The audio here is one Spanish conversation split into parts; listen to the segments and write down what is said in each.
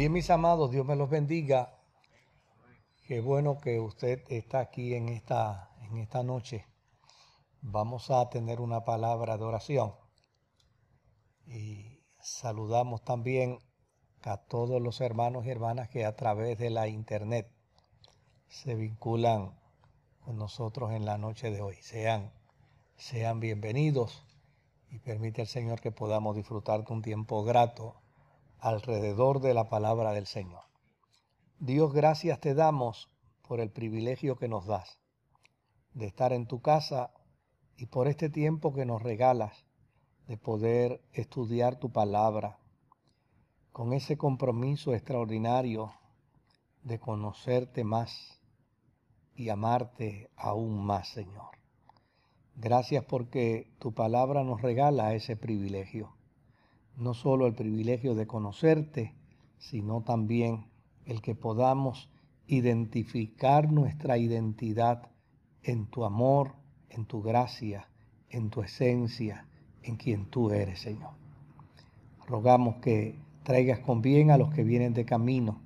Bien, mis amados, Dios me los bendiga. Qué bueno que usted está aquí en esta, en esta noche. Vamos a tener una palabra de oración. Y saludamos también a todos los hermanos y hermanas que a través de la internet se vinculan con nosotros en la noche de hoy. Sean, sean bienvenidos y permite al Señor que podamos disfrutar de un tiempo grato alrededor de la palabra del Señor. Dios, gracias te damos por el privilegio que nos das de estar en tu casa y por este tiempo que nos regalas de poder estudiar tu palabra con ese compromiso extraordinario de conocerte más y amarte aún más, Señor. Gracias porque tu palabra nos regala ese privilegio. No solo el privilegio de conocerte, sino también el que podamos identificar nuestra identidad en tu amor, en tu gracia, en tu esencia, en quien tú eres, Señor. Rogamos que traigas con bien a los que vienen de camino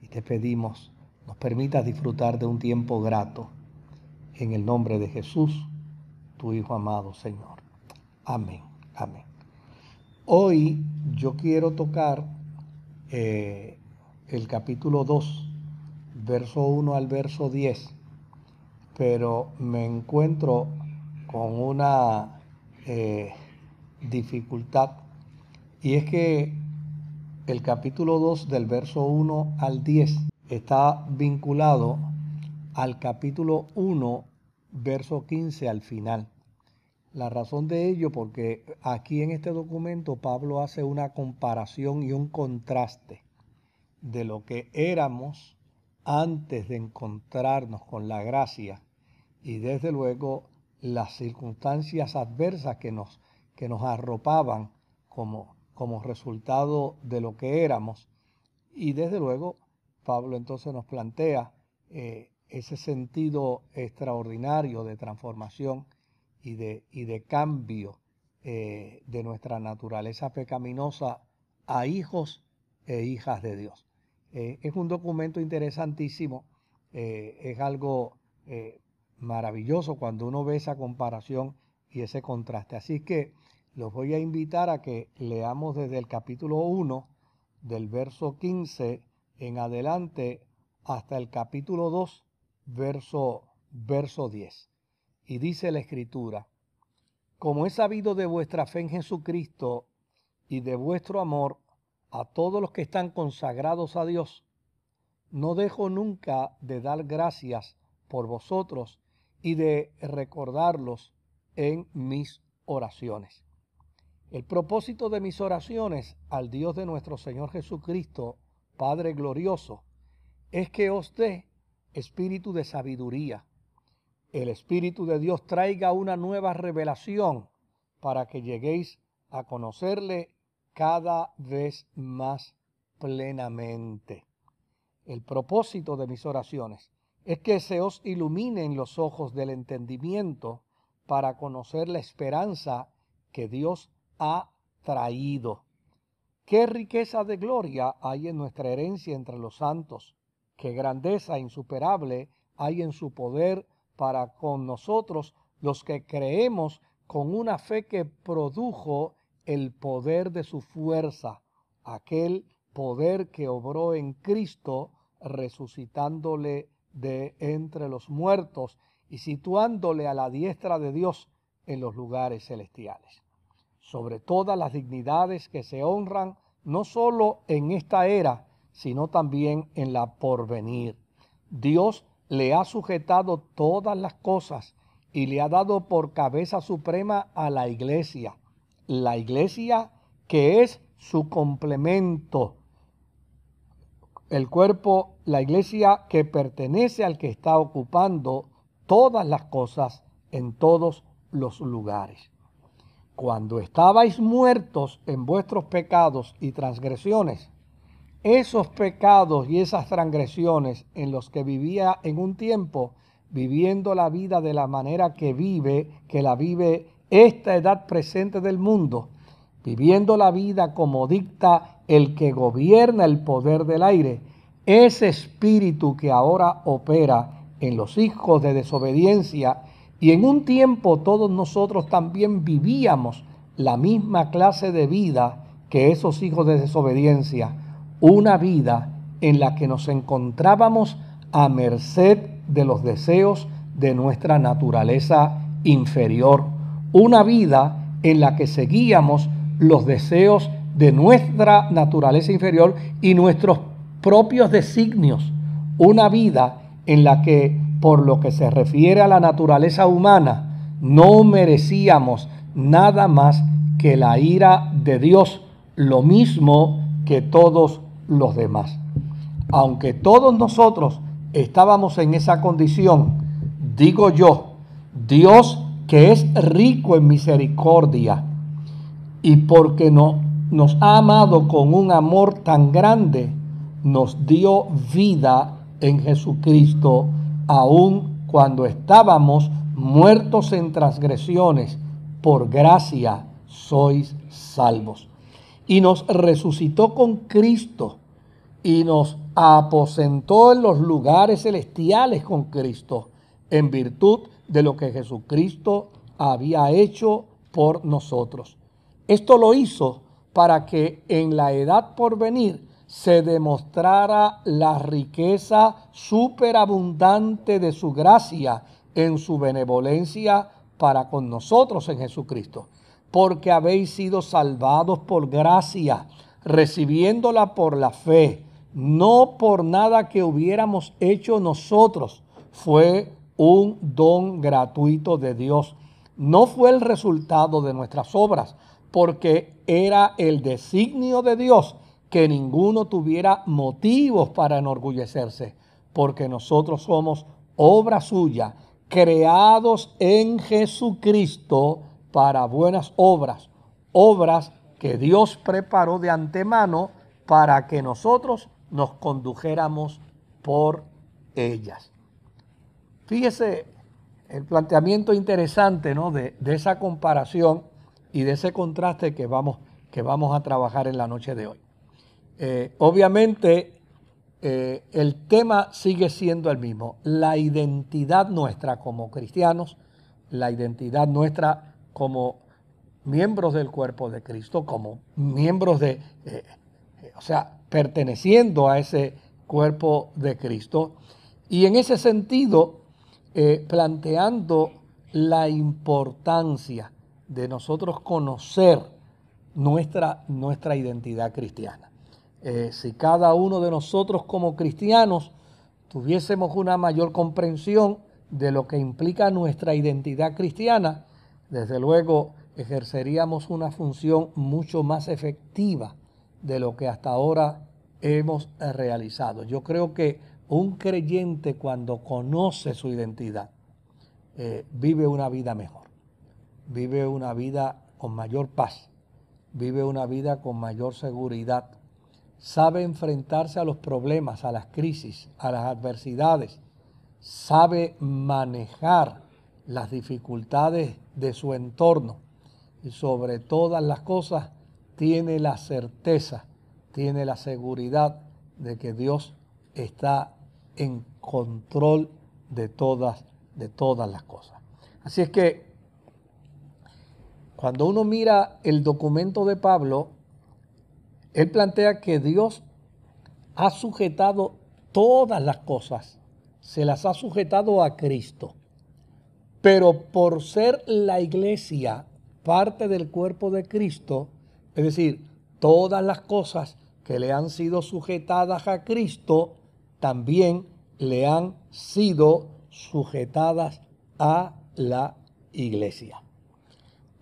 y te pedimos nos permitas disfrutar de un tiempo grato. En el nombre de Jesús tu Hijo amado, Señor. Amén, amén. Hoy yo quiero tocar eh, el capítulo 2, verso 1 al verso 10, pero me encuentro con una eh, dificultad y es que el capítulo 2 del verso 1 al 10 está vinculado al capítulo 1 verso 15 al final. La razón de ello, porque aquí en este documento Pablo hace una comparación y un contraste de lo que éramos antes de encontrarnos con la gracia y desde luego las circunstancias adversas que nos, que nos arropaban como, como resultado de lo que éramos. Y desde luego Pablo entonces nos plantea eh, ese sentido extraordinario de transformación y de, y de cambio eh, de nuestra naturaleza pecaminosa a hijos e hijas de Dios. Eh, es un documento interesantísimo, eh, es algo maravilloso cuando uno ve esa comparación y ese contraste. Así que los voy a invitar a que leamos desde el capítulo 1 del verso 15 en adelante hasta el capítulo 2 verso, verso 10. Y dice la escritura, como he sabido de vuestra fe en Jesucristo y de vuestro amor a todos los que están consagrados a Dios, no dejo nunca de dar gracias por vosotros y de recordarlos en mis oraciones. El propósito de mis oraciones al Dios de nuestro Señor Jesucristo, Padre glorioso, es que os dé espíritu de sabiduría. El Espíritu de Dios traiga una nueva revelación para que lleguéis a conocerle cada vez más plenamente. El propósito de mis oraciones es que se os iluminen los ojos del entendimiento para conocer la esperanza que Dios ha traído. Qué riqueza de gloria hay en nuestra herencia entre los santos qué grandeza insuperable hay en su poder para con nosotros los que creemos con una fe que produjo el poder de su fuerza, aquel poder que obró en Cristo resucitándole de entre los muertos y situándole a la diestra de Dios en los lugares celestiales. Sobre todas las dignidades que se honran no solo en esta era, sino también en la porvenir. Dios le ha sujetado todas las cosas y le ha dado por cabeza suprema a la iglesia. La iglesia que es su complemento. El cuerpo, la iglesia que pertenece al que está ocupando todas las cosas en todos los lugares. Cuando estabais muertos en vuestros pecados y transgresiones, esos pecados y esas transgresiones en los que vivía en un tiempo, viviendo la vida de la manera que vive, que la vive esta edad presente del mundo, viviendo la vida como dicta el que gobierna el poder del aire, ese espíritu que ahora opera en los hijos de desobediencia, y en un tiempo todos nosotros también vivíamos la misma clase de vida que esos hijos de desobediencia, una vida en la que nos encontrábamos a merced de los deseos de nuestra naturaleza inferior, una vida en la que seguíamos los deseos de nuestra naturaleza inferior y nuestros propios designios, una vida en la que por lo que se refiere a la naturaleza humana no merecíamos nada más que la ira de Dios, lo mismo que todos los demás. Aunque todos nosotros estábamos en esa condición, digo yo, Dios que es rico en misericordia y porque no, nos ha amado con un amor tan grande, nos dio vida en Jesucristo, aun cuando estábamos muertos en transgresiones, por gracia sois salvos. Y nos resucitó con Cristo y nos aposentó en los lugares celestiales con Cristo, en virtud de lo que Jesucristo había hecho por nosotros. Esto lo hizo para que en la edad por venir se demostrara la riqueza superabundante de su gracia en su benevolencia para con nosotros en Jesucristo, porque habéis sido salvados por gracia, recibiéndola por la fe, no por nada que hubiéramos hecho nosotros, fue un don gratuito de Dios. No fue el resultado de nuestras obras, porque era el designio de Dios que ninguno tuviera motivos para enorgullecerse, porque nosotros somos obra suya, creados en Jesucristo para buenas obras, obras que Dios preparó de antemano para que nosotros nos condujéramos por ellas. Fíjese el planteamiento interesante ¿no? de, esa comparación y de ese contraste que vamos, que vamos a trabajar en la noche de hoy. Eh, obviamente eh, el tema sigue siendo el mismo, la identidad nuestra como cristianos, la identidad nuestra como miembros del cuerpo de Cristo, como miembros de, eh, o sea, perteneciendo a ese cuerpo de Cristo. Y en ese sentido, eh, planteando la importancia de nosotros conocer nuestra, nuestra identidad cristiana. Eh, si cada uno de nosotros como cristianos tuviésemos una mayor comprensión de lo que implica nuestra identidad cristiana, desde luego ejerceríamos una función mucho más efectiva de lo que hasta ahora hemos realizado. Yo creo que un creyente cuando conoce su identidad, eh, vive una vida mejor, vive una vida con mayor paz, vive una vida con mayor seguridad, sabe enfrentarse a los problemas, a las crisis, a las adversidades, sabe manejar las dificultades de su entorno y sobre todas las cosas tiene la certeza, tiene la seguridad de que Dios está en control de todas, de todas las cosas. Así es que cuando uno mira el documento de Pablo, él plantea que Dios ha sujetado todas las cosas, se las ha sujetado a Cristo. Pero por ser la iglesia parte del cuerpo de Cristo, es decir, todas las cosas que le han sido sujetadas a Cristo, también le han sido sujetadas a la iglesia.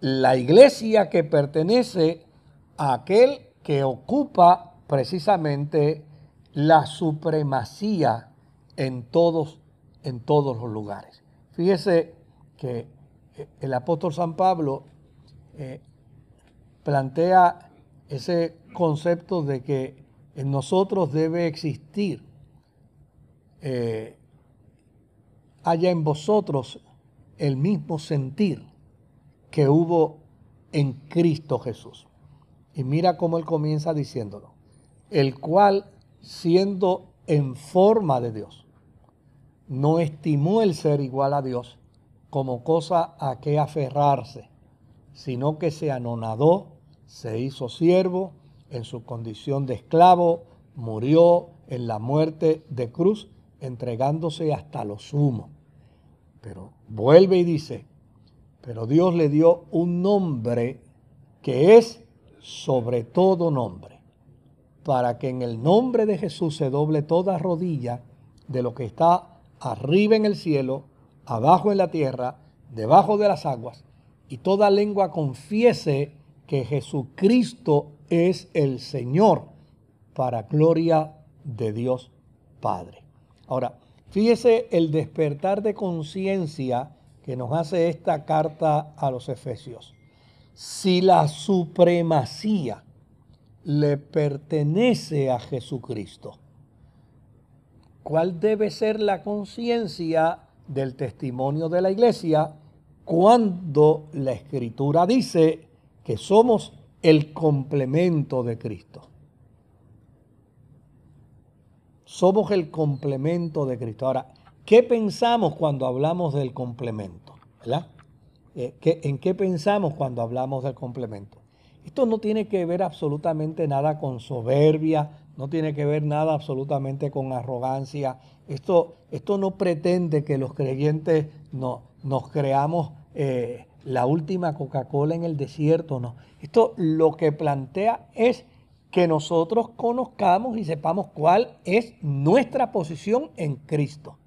La iglesia que pertenece a aquel que ocupa precisamente la supremacía en todos, en todos los lugares. Fíjese que eh, el apóstol San Pablo eh, plantea ese concepto de que en nosotros debe existir, eh, haya en vosotros el mismo sentir que hubo en Cristo Jesús. Y mira cómo él comienza diciéndolo. el cual, siendo en forma de Dios, no estimó el ser igual a Dios como cosa a que aferrarse, sino que se anonadó, se hizo siervo en su condición de esclavo, murió en la muerte de cruz, entregándose hasta lo sumo. Pero vuelve y dice, pero Dios le dio un nombre que es sobre todo nombre, para que en el nombre de Jesús se doble toda rodilla de lo que está arriba en el cielo, abajo en la tierra, debajo de las aguas, y toda lengua confiese que Jesucristo es el Señor, para gloria de Dios Padre. Ahora, fíjese el despertar de conciencia que nos hace esta carta a los Efesios. Si la supremacía le pertenece a Jesucristo, ¿cuál debe ser la conciencia del testimonio de la iglesia cuando la escritura dice que somos el complemento de Cristo? Somos el complemento de Cristo. Ahora, ¿qué pensamos cuando hablamos del complemento? Eh, ¿En qué pensamos cuando hablamos del complemento? Esto no tiene que ver absolutamente nada con soberbia, no tiene que ver nada absolutamente con arrogancia. Esto, esto no pretende que los creyentes no, nos creamos eh, la última Coca-Cola en el desierto, no. Esto lo que plantea es que nosotros conozcamos y sepamos cuál es nuestra posición en Cristo.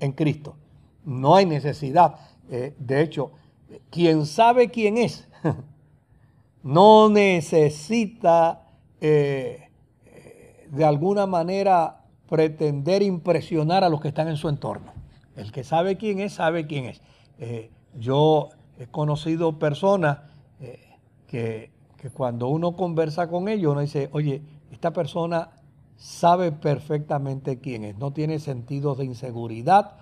En Cristo. No hay necesidad. Eh, de hecho, quien sabe quién es, no necesita eh, de alguna manera pretender impresionar a los que están en su entorno. El que sabe quién es, sabe quién es. Eh, yo he conocido personas eh, que, cuando uno conversa con ellos, uno dice, oye, esta persona sabe perfectamente quién es, no tiene sentido de inseguridad,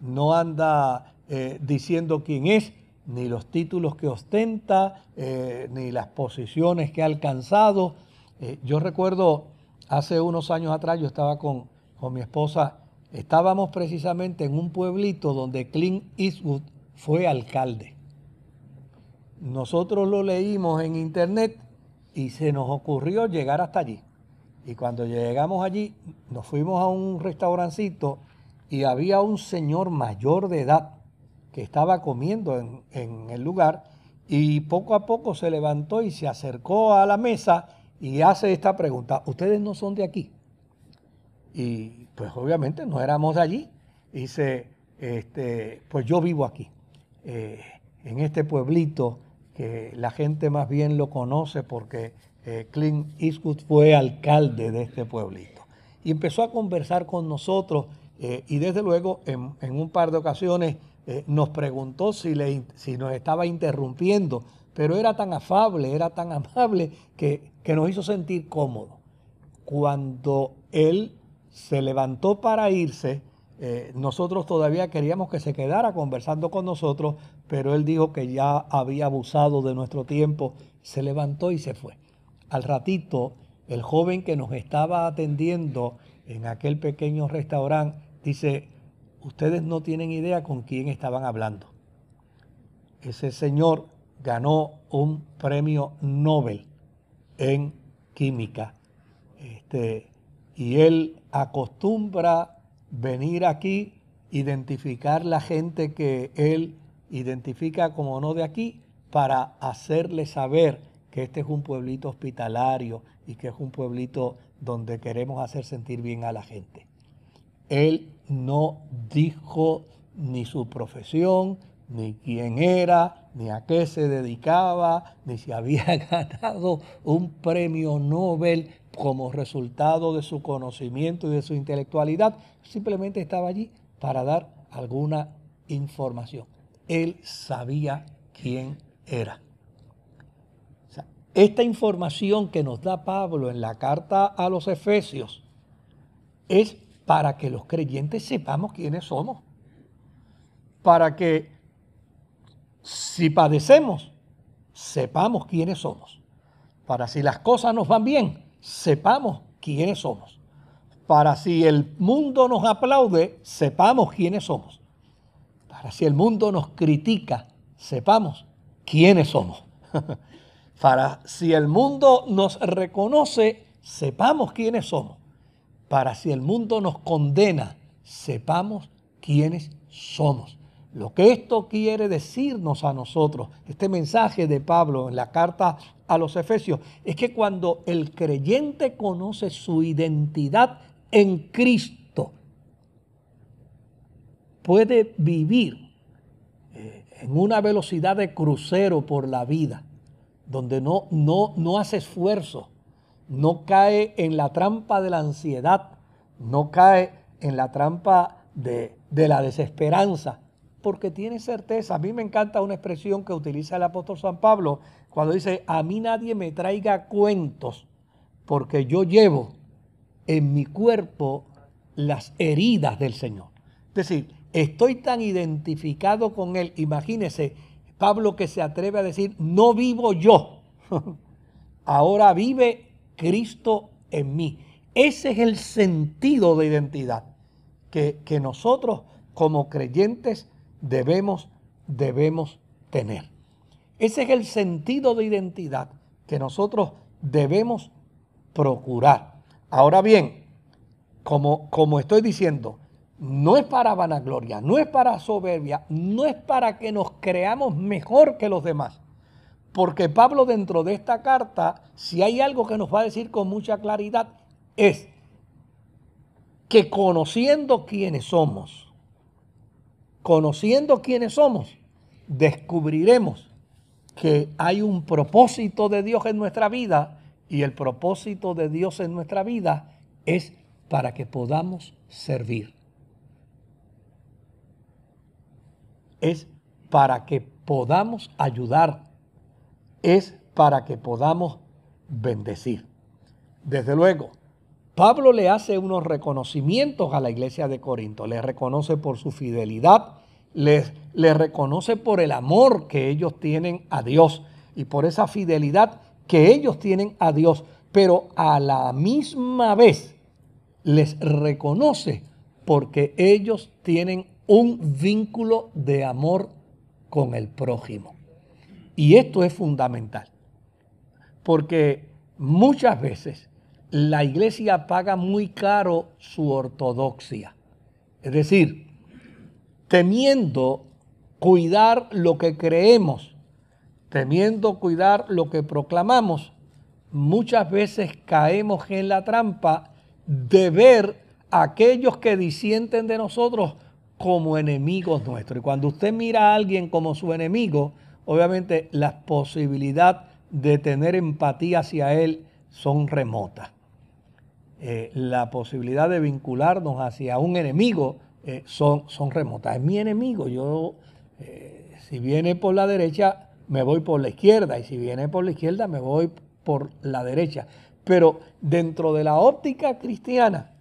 no anda diciendo quién es, ni los títulos que ostenta, eh, ni las posiciones que ha alcanzado. Eh, yo recuerdo hace unos años atrás, yo estaba con, con mi esposa, estábamos precisamente en un pueblito donde Clint Eastwood fue alcalde. Nosotros lo leímos en internet y se nos ocurrió llegar hasta allí. Y cuando llegamos allí, nos fuimos a un restaurancito y había un señor mayor de edad que estaba comiendo en, el lugar y poco a poco se levantó y se acercó a la mesa y hace esta pregunta, ¿ustedes no son de aquí? Y pues obviamente no éramos allí. Dice, este, pues yo vivo aquí, eh, en este pueblito que la gente más bien lo conoce porque eh, Clint Eastwood fue alcalde de este pueblito. Y empezó a conversar con nosotros eh, y desde luego en, en, un par de ocasiones nos preguntó si, le, si nos estaba interrumpiendo, pero era tan afable, era tan amable que, nos hizo sentir cómodos. Cuando él se levantó para irse, eh, nosotros todavía queríamos que se quedara conversando con nosotros, pero él dijo que ya había abusado de nuestro tiempo, se levantó y se fue. Al ratito, el joven que nos estaba atendiendo en aquel pequeño restaurante dice, ustedes no tienen idea con quién estaban hablando. Ese señor ganó un premio Nobel en química. Este, y él acostumbra venir aquí, identificar la gente que él identifica como no de aquí, para hacerle saber que este es un pueblito hospitalario y que es un pueblito donde queremos hacer sentir bien a la gente. Él no dijo ni su profesión, ni quién era, ni a qué se dedicaba, ni si había ganado un premio Nobel como resultado de su conocimiento y de su intelectualidad. Simplemente estaba allí para dar alguna información. Él sabía quién era. esta información que nos da Pablo en la carta a los Efesios es para que los creyentes sepamos quiénes somos. Para que si padecemos, sepamos quiénes somos. Para si las cosas nos van bien, sepamos quiénes somos. Para si el mundo nos aplaude, sepamos quiénes somos. Para si el mundo nos critica, sepamos quiénes somos. Para si el mundo nos reconoce, sepamos quiénes somos. Para si el mundo nos condena, sepamos quiénes somos. Lo que esto quiere decirnos a nosotros, este mensaje de Pablo en la carta a los Efesios, es que cuando el creyente conoce su identidad en Cristo, puede vivir eh, en una velocidad de crucero por la vida, donde no, no, no hace esfuerzo, no cae en la trampa de la ansiedad, no cae en la trampa de, de la desesperanza, porque tiene certeza. A mí me encanta una expresión que utiliza el apóstol San Pablo cuando dice, a mí nadie me traiga cuentos, porque yo llevo en mi cuerpo las heridas del Señor. Es decir, estoy tan identificado con Él. Imagínese, Pablo que se atreve a decir, no vivo yo, ahora vive Cristo en mí. Ese es el sentido de identidad que, que nosotros como creyentes debemos, debemos tener. Ese es el sentido de identidad que nosotros debemos procurar. Ahora bien, como, como estoy diciendo, no es para vanagloria, no es para soberbia, no es para que nos creamos mejor que los demás. Porque Pablo dentro de esta carta, si hay algo que nos va a decir con mucha claridad, es que conociendo quiénes somos, conociendo quiénes somos, descubriremos que hay un propósito de Dios en nuestra vida y el propósito de Dios en nuestra vida es para que podamos servir. Es para que podamos ayudar. Es para que podamos bendecir. Desde luego, Pablo le hace unos reconocimientos a la iglesia de Corinto. Le reconoce por su fidelidad, le, reconoce por el amor que ellos tienen a Dios y por esa fidelidad que ellos tienen a Dios. Pero a la misma vez les reconoce porque ellos tienen un vínculo de amor con el prójimo. Y esto es fundamental, porque muchas veces la iglesia paga muy caro su ortodoxia. Es decir, temiendo cuidar lo que creemos, temiendo cuidar lo que proclamamos, muchas veces caemos en la trampa de ver a aquellos que disienten de nosotros como enemigos nuestros. Y cuando usted mira a alguien como su enemigo, obviamente la posibilidad de tener empatía hacia él son remotas. Eh, la posibilidad de vincularnos hacia un enemigo eh, son, son remotas. Es mi enemigo. Yo, eh, si viene por la derecha, me voy por la izquierda. Y si viene por la izquierda, me voy por la derecha. Pero dentro de la óptica cristiana,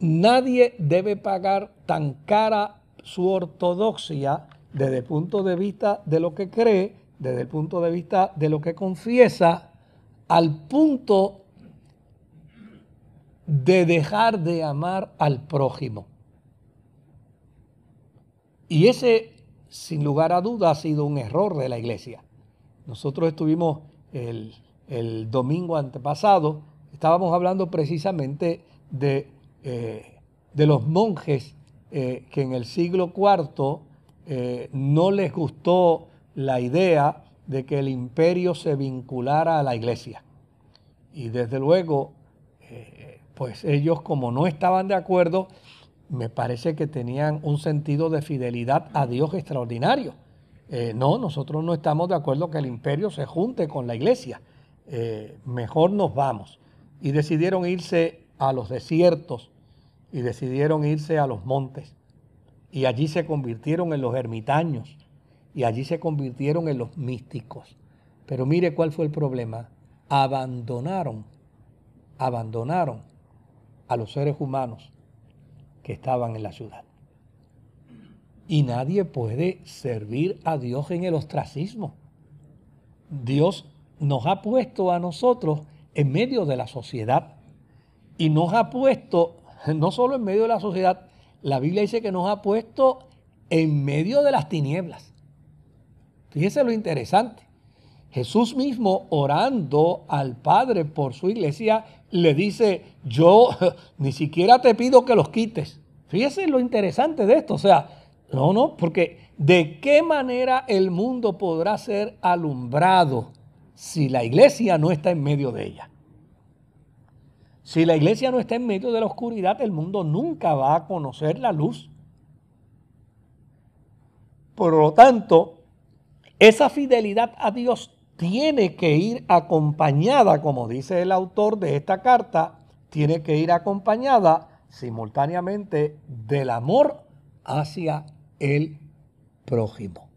nadie debe pagar tan cara su ortodoxia desde el punto de vista de lo que cree, desde el punto de vista de lo que confiesa, al punto de dejar de amar al prójimo. Y ese, sin lugar a duda, ha sido un error de la iglesia. Nosotros estuvimos el, domingo antepasado, estábamos hablando precisamente de, eh, los monjes eh, que en el siglo IV eh, no les gustó la idea de que el imperio se vinculara a la iglesia. Y desde luego pues ellos como no estaban de acuerdo, me parece que tenían un sentido de fidelidad a Dios extraordinario. Eh, no, nosotros no estamos de acuerdo que el imperio se junte con la iglesia. Eh, mejor nos vamos. Y decidieron irse a los desiertos y decidieron irse a los montes. Y allí se convirtieron en los ermitaños y allí se convirtieron en los místicos. Pero mire cuál fue el problema. Abandonaron, abandonaron a los seres humanos que estaban en la ciudad. Y nadie puede servir a Dios en el ostracismo. Dios nos ha puesto a nosotros en medio de la sociedad y nos ha puesto, no solo en medio de la sociedad, la Biblia dice que nos ha puesto en medio de las tinieblas. Fíjese lo interesante. Jesús mismo orando al Padre por su iglesia le dice, yo ni siquiera te pido que los quites. Fíjese lo interesante de esto. O sea, no, no, porque ¿de qué manera el mundo podrá ser alumbrado si la iglesia no está en medio de ella? Si la iglesia no está en medio de la oscuridad, el mundo nunca va a conocer la luz. Por lo tanto, esa fidelidad a Dios tiene que ir acompañada, como dice el autor de esta carta, tiene que ir acompañada simultáneamente del amor hacia el prójimo.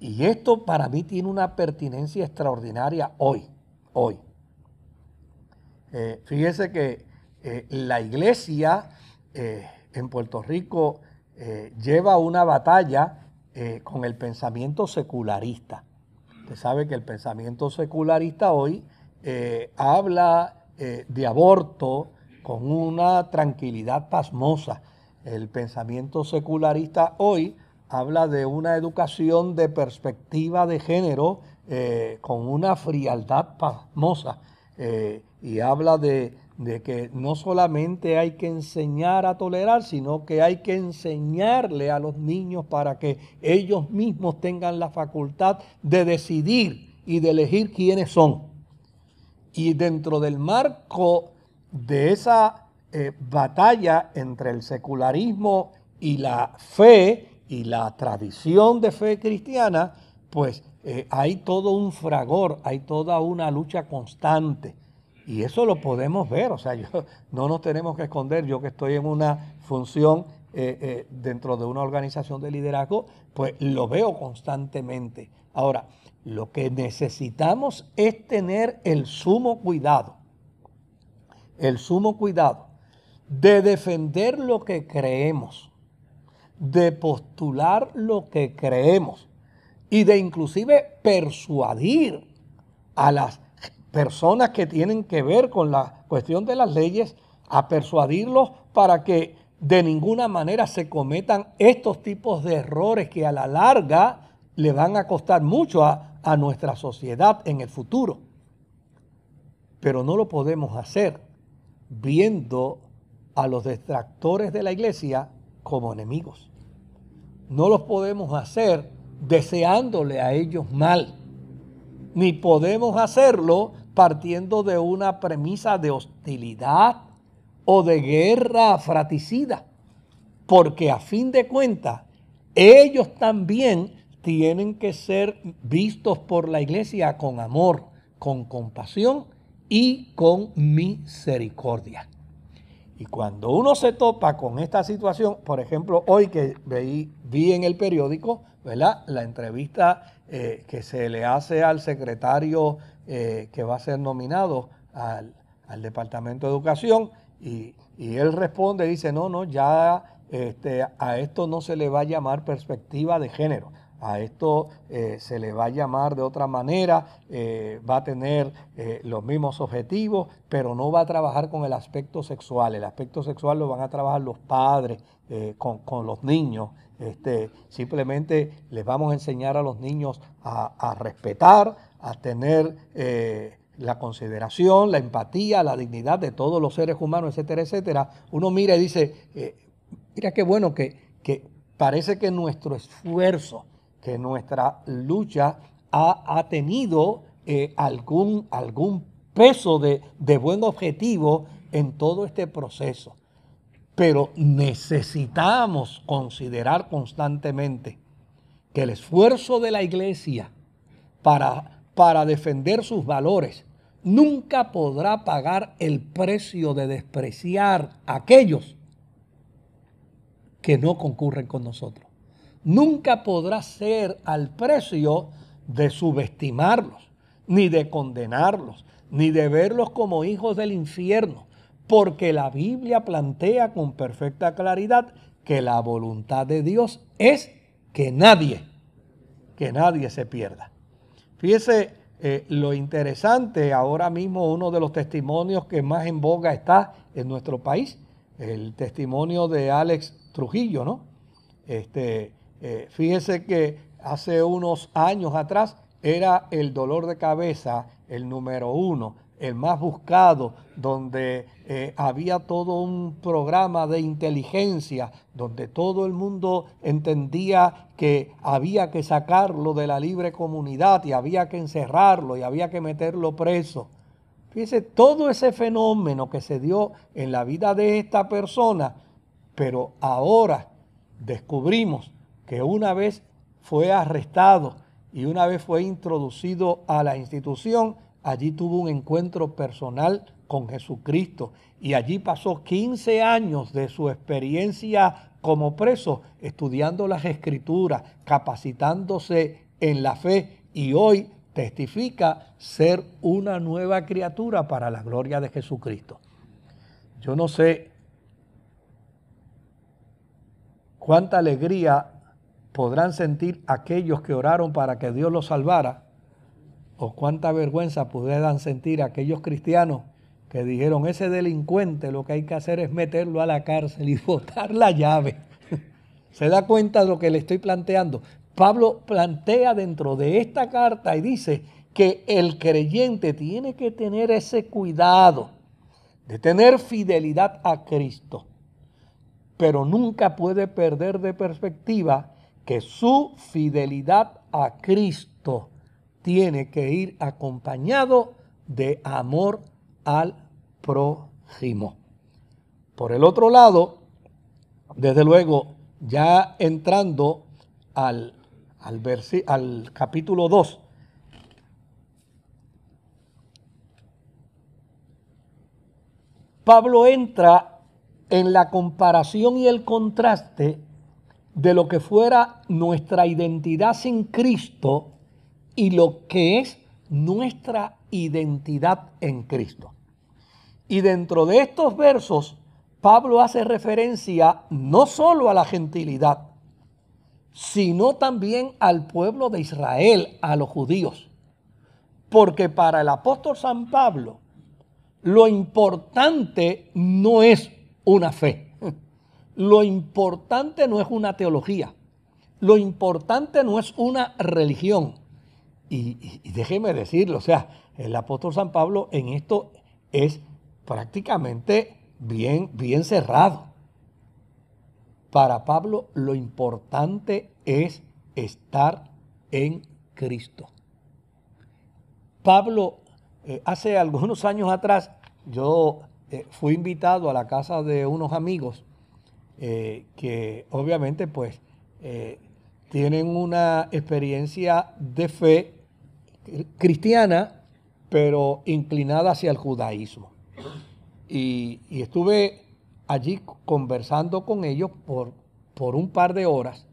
Y esto para mí tiene una pertinencia extraordinaria hoy, hoy. Eh, fíjese que eh, la iglesia eh, en Puerto Rico lleva una batalla con el pensamiento secularista. Usted sabe que el pensamiento secularista hoy habla de aborto con una tranquilidad pasmosa. El pensamiento secularista hoy habla de una educación de perspectiva de género con una frialdad pasmosa y habla de, que no solamente hay que enseñar a tolerar, sino que hay que enseñarle a los niños para que ellos mismos tengan la facultad de decidir y de elegir quiénes son. Y dentro del marco de esa eh, batalla entre el secularismo y la fe y la tradición de fe cristiana, pues eh, hay todo un fragor, hay toda una lucha constante. Y eso lo podemos ver, o sea, yo, no nos tenemos que esconder, yo que estoy en una función eh, eh, dentro de una organización de liderazgo, pues lo veo constantemente. Ahora, lo que necesitamos es tener el sumo cuidado, el sumo cuidado de defender lo que creemos, de postular lo que creemos y de inclusive persuadir a las personas que tienen que ver con la cuestión de las leyes a persuadirlos para que de ninguna manera se cometan estos tipos de errores que a la larga le van a costar mucho a, a nuestra sociedad en el futuro. Pero no lo podemos hacer viendo a los detractores de la iglesia como enemigos. No los podemos hacer deseándole a ellos mal. Ni podemos hacerlo partiendo de una premisa de hostilidad o de guerra fratricida, porque a fin de cuentas ellos también tienen que ser vistos por la iglesia con amor, con compasión y con misericordia. Y cuando uno se topa con esta situación, por ejemplo, hoy que vi, vi en el periódico, ¿verdad? La entrevista eh, que se le hace al secretario eh, que va a ser nominado al, Departamento de Educación y, él responde, dice, no, no, ya este, a esto no se le va a llamar perspectiva de género. A esto eh, se le va a llamar de otra manera, va a tener los mismos objetivos, pero no va a trabajar con el aspecto sexual. El aspecto sexual lo van a trabajar los padres con, con, los niños este, simplemente les vamos a enseñar a los niños a, respetar, a tener eh, la consideración, la empatía, la dignidad de todos los seres humanos, etcétera, etcétera. Uno mira y dice, eh, mira qué bueno que, parece que nuestro esfuerzo, que nuestra lucha ha, tenido eh, algún, algún peso de, de buen objetivo en todo este proceso. Pero necesitamos considerar constantemente que el esfuerzo de la iglesia para, para defender sus valores nunca podrá pagar el precio de despreciar a aquellos que no concurren con nosotros. Nunca podrá ser al precio de subestimarlos, ni de condenarlos, ni de verlos como hijos del infierno, porque la Biblia plantea con perfecta claridad que la voluntad de Dios es que nadie, que nadie se pierda. Fíjese eh, lo interesante, ahora mismo uno de los testimonios que más en boga está en nuestro país, el testimonio de Alex Trujillo, ¿no? Este, eh, fíjese que hace unos años atrás era el dolor de cabeza el número uno, el más buscado, donde eh, había todo un programa de inteligencia, donde todo el mundo entendía que había que sacarlo de la libre comunidad y había que encerrarlo y había que meterlo preso. Fíjese, todo ese fenómeno que se dio en la vida de esta persona, pero ahora descubrimos que una vez fue arrestado y una vez fue introducido a la institución, allí tuvo un encuentro personal con Jesucristo y allí pasó 15 años de su experiencia como preso, estudiando las escrituras, capacitándose en la fe y hoy testifica ser una nueva criatura para la gloria de Jesucristo. Yo no sé cuánta alegría podrán sentir aquellos que oraron para que Dios los salvara, o cuánta vergüenza pudieran sentir aquellos cristianos que dijeron, ese delincuente lo que hay que hacer es meterlo a la cárcel y botar la llave. ¿Se da cuenta de lo que le estoy planteando? Pablo plantea dentro de esta carta y dice que el creyente tiene que tener ese cuidado de tener fidelidad a Cristo, pero nunca puede perder de perspectiva que su fidelidad a Cristo tiene que ir acompañado de amor al prójimo. Por el otro lado, desde luego, ya entrando al, al, al capítulo 2, Pablo entra en la comparación y el contraste de lo que fuera nuestra identidad sin Cristo y lo que es nuestra identidad en Cristo. Y dentro de estos versos, Pablo hace referencia no solo a la gentilidad, sino también al pueblo de Israel, a los judíos. Porque para el apóstol San Pablo, lo importante no es una fe lo importante no es una teología, lo importante no es una religión. Y, déjeme decirlo, o sea, el apóstol San Pablo en esto es prácticamente bien, bien cerrado. Para Pablo lo importante es estar en Cristo. Pablo, eh, hace algunos años atrás, yo eh, fui invitado a la casa de unos amigos eh, que obviamente pues tienen una experiencia de fe cristiana, pero inclinada hacia el judaísmo. Y, estuve allí conversando con ellos por, por un par de horas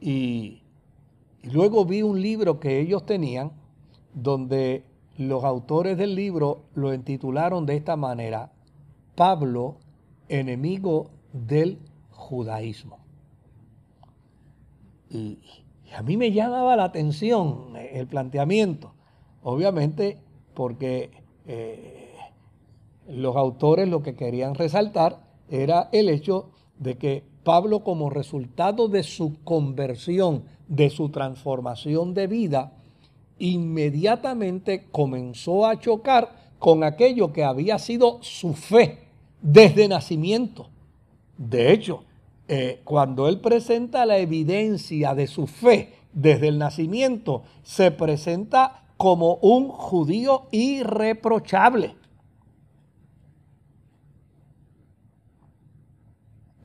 y, luego vi un libro que ellos tenían donde los autores del libro lo intitularon de esta manera, Pablo, enemigo del judaísmo. Y, a mí me llamaba la atención el planteamiento, obviamente porque eh, los autores lo que querían resaltar era el hecho de que Pablo como resultado de su conversión, de su transformación de vida, inmediatamente comenzó a chocar con aquello que había sido su fe desde nacimiento. De hecho, eh, cuando él presenta la evidencia de su fe desde el nacimiento, se presenta como un judío irreprochable.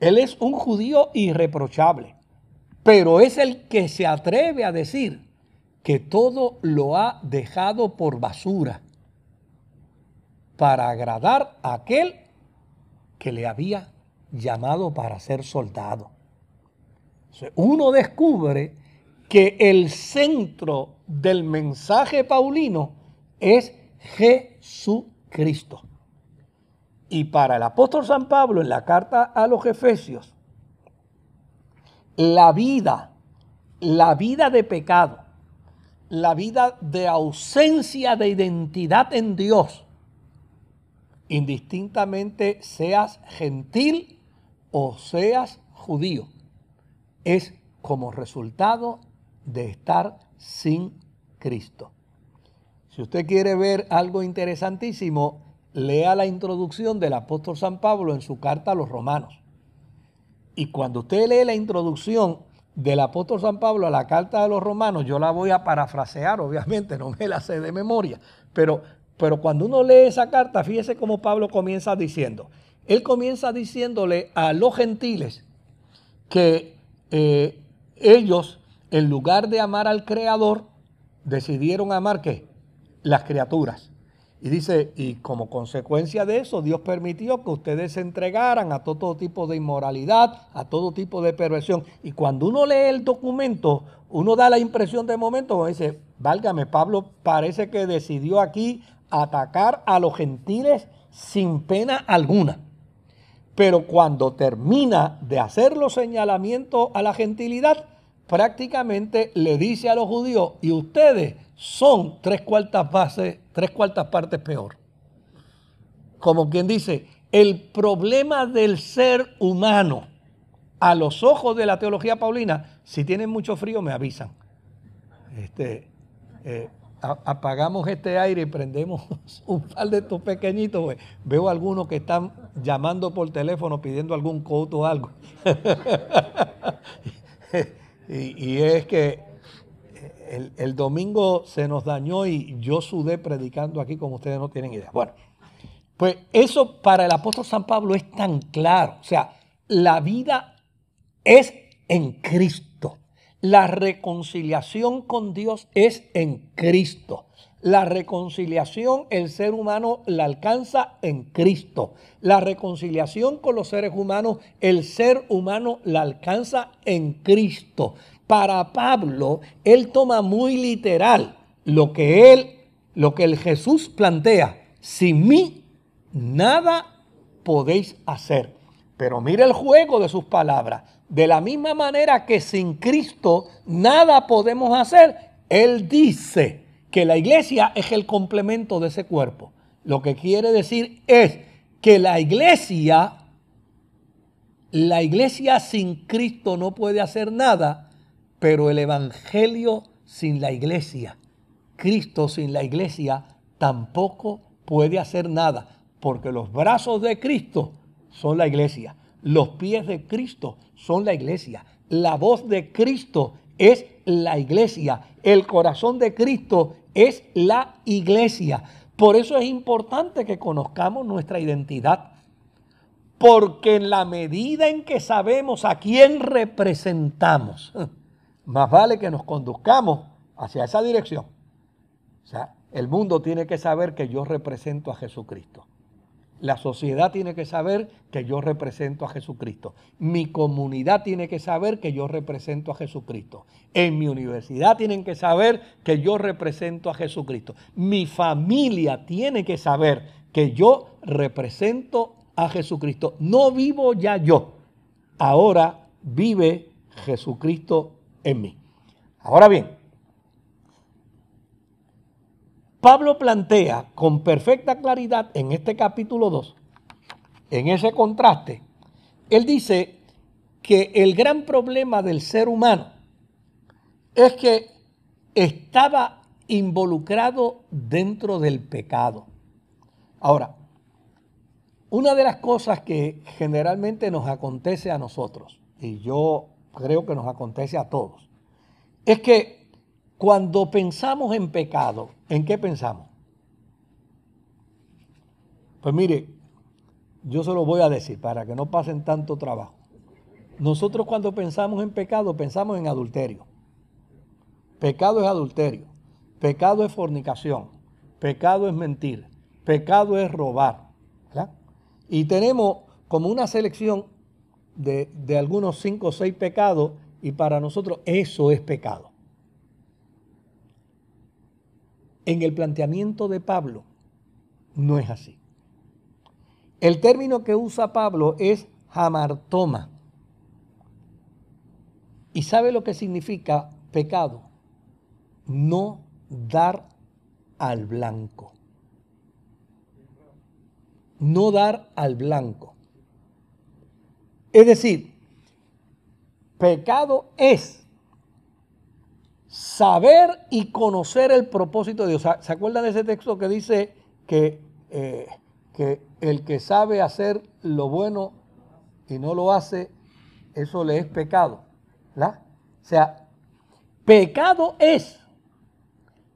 Él es un judío irreprochable, pero es el que se atreve a decir que todo lo ha dejado por basura para agradar a aquel que le había llamado para ser soldado. Uno descubre que el centro del mensaje paulino es Jesucristo. Y para el apóstol San Pablo en la carta a los Efesios, la vida, la vida de pecado, la vida de ausencia de identidad en Dios, indistintamente seas gentil o seas judío, es como resultado de estar sin Cristo. Si usted quiere ver algo interesantísimo, lea la introducción del apóstol San Pablo en su carta a los romanos. Y cuando usted lee la introducción del apóstol San Pablo a la carta de los romanos, yo la voy a parafrasear, obviamente, no me la sé de memoria, pero, pero cuando uno lee esa carta, fíjese cómo Pablo comienza diciendo. Él comienza diciéndole a los gentiles que eh, ellos, en lugar de amar al Creador, decidieron amar qué? Las criaturas. Y dice, y como consecuencia de eso, Dios permitió que ustedes se entregaran a todo tipo de inmoralidad, a todo tipo de perversión. Y cuando uno lee el documento, uno da la impresión de momento, dice, válgame, Pablo parece que decidió aquí atacar a los gentiles sin pena alguna. Pero cuando termina de hacer los señalamientos a la gentilidad, prácticamente le dice a los judíos, y ustedes son tres cuartas bases, tres cuartas partes peor. Como quien dice, el problema del ser humano a los ojos de la teología paulina, si tienen mucho frío me avisan. Este, eh, apagamos este aire y prendemos un par de estos pequeñitos. Pues. Veo algunos que están llamando por teléfono pidiendo algún coto o algo. y, es que el, domingo se nos dañó y yo sudé predicando aquí como ustedes no tienen idea. Bueno, pues eso para el apóstol San Pablo es tan claro. O sea, la vida es en Cristo. La reconciliación con Dios es en Cristo. La reconciliación el ser humano la alcanza en Cristo. La reconciliación con los seres humanos el ser humano la alcanza en Cristo para Pablo, él toma muy literal lo que él, lo que el Jesús plantea. Sin mí, nada podéis hacer. Pero mire el juego de sus palabras. De la misma manera que sin Cristo nada podemos hacer, Él dice que la iglesia es el complemento de ese cuerpo. Lo que quiere decir es que la iglesia, la iglesia sin Cristo no puede hacer nada pero el Evangelio sin la iglesia, Cristo sin la iglesia, tampoco puede hacer nada, porque los brazos de Cristo son la iglesia, los pies de Cristo son la iglesia, la voz de Cristo es la iglesia, el corazón de Cristo es la iglesia. Por eso es importante que conozcamos nuestra identidad, porque en la medida en que sabemos a quién representamos, más vale que nos conduzcamos hacia esa dirección. O sea, el mundo tiene que saber que yo represento a Jesucristo. La sociedad tiene que saber que yo represento a Jesucristo. Mi comunidad tiene que saber que yo represento a Jesucristo. En mi universidad tienen que saber que yo represento a Jesucristo. Mi familia tiene que saber que yo represento a Jesucristo. No vivo ya yo. Ahora vive Jesucristo en mí. Ahora bien, Pablo plantea con perfecta claridad en este capítulo 2, en ese contraste, él dice que el gran problema del ser humano es que estaba involucrado dentro del pecado. Ahora, una de las cosas que generalmente nos acontece a nosotros, y yo creo que nos acontece a todos, es que cuando pensamos en pecado, ¿en qué pensamos? Pues mire, yo se lo voy a decir para que no pasen tanto trabajo. Nosotros cuando pensamos en pecado, pensamos en adulterio. Pecado es adulterio. Pecado es fornicación. Pecado es mentir. Pecado es robar. Y tenemos como una selección de, algunos cinco o seis pecados y para nosotros eso es pecado. En el planteamiento de Pablo no es así. El término que usa Pablo es hamartoma. ¿Y sabe lo que significa pecado? no dar al blanco. No dar al blanco. Es decir, pecado es saber y conocer el propósito de Dios. ¿Se acuerdan de ese texto que dice que, eh, que el que sabe hacer lo bueno y no lo hace, eso le es pecado? O sea, pecado es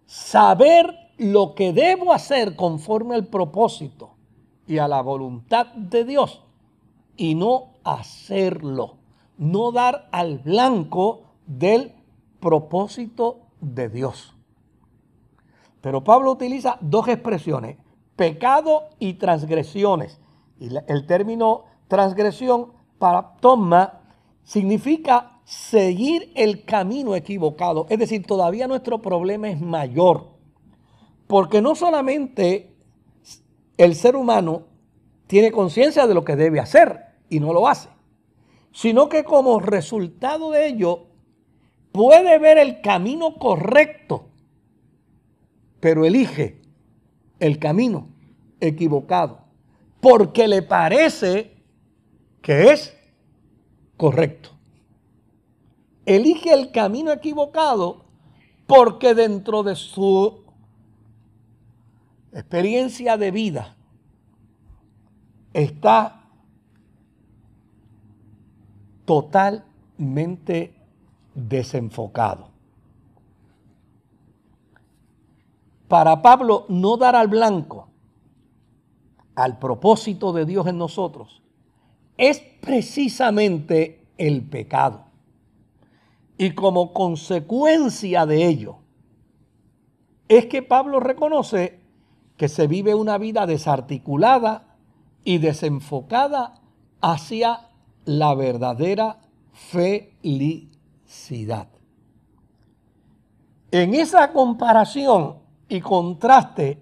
saber lo que debo hacer conforme al propósito y a la voluntad de Dios y no hacerlo, no dar al blanco del propósito de Dios. Pero Pablo utiliza dos expresiones, pecado y transgresiones. Y el término transgresión para toma significa seguir el camino equivocado. Es decir, todavía nuestro problema es mayor. Porque no solamente el ser humano tiene conciencia de lo que debe hacer y no lo hace, sino que como resultado de ello puede ver el camino correcto, pero elige el camino equivocado, porque le parece que es correcto. Elige el camino equivocado porque dentro de su experiencia de vida está totalmente desenfocado. Para Pablo, no dar al blanco al propósito de Dios en nosotros es precisamente el pecado. Y como consecuencia de ello, es que Pablo reconoce que se vive una vida desarticulada y desenfocada hacia la verdadera felicidad. En esa comparación y contraste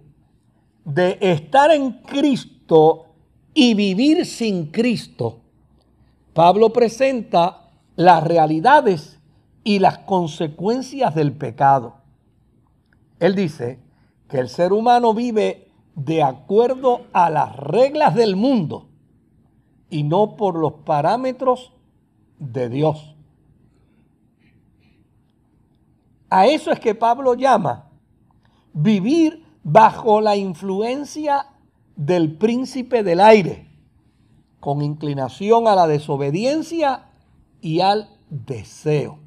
de estar en Cristo y vivir sin Cristo, Pablo presenta las realidades y las consecuencias del pecado. Él dice que el ser humano vive de acuerdo a las reglas del mundo y no por los parámetros de Dios. A eso es que Pablo llama vivir bajo la influencia del príncipe del aire, con inclinación a la desobediencia y al deseo.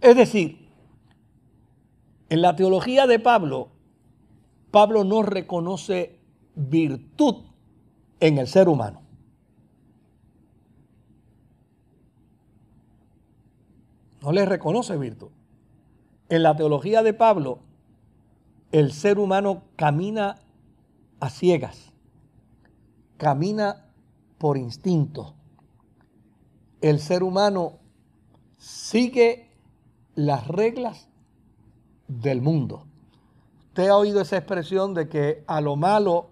Es decir, en la teología de Pablo, Pablo no reconoce virtud en el ser humano. No le reconoce virtud. En la teología de Pablo, el ser humano camina a ciegas, camina por instinto. El ser humano sigue las reglas del mundo. Usted ha oído esa expresión de que a lo malo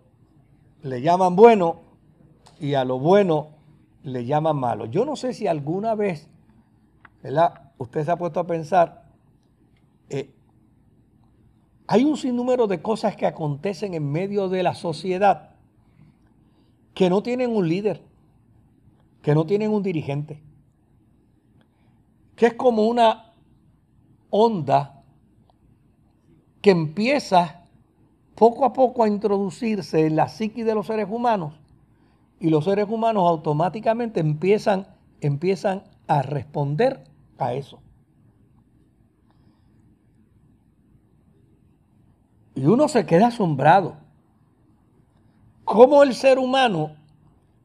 le llaman bueno y a lo bueno le llaman malo. Yo no sé si alguna vez, ¿verdad? Usted se ha puesto a pensar, eh, hay un sinnúmero de cosas que acontecen en medio de la sociedad que no tienen un líder, que no tienen un dirigente, que es como una onda que empieza poco a poco a introducirse en la psiqui de los seres humanos y los seres humanos automáticamente empiezan, empiezan a responder a eso. Y uno se queda asombrado. Cómo el ser humano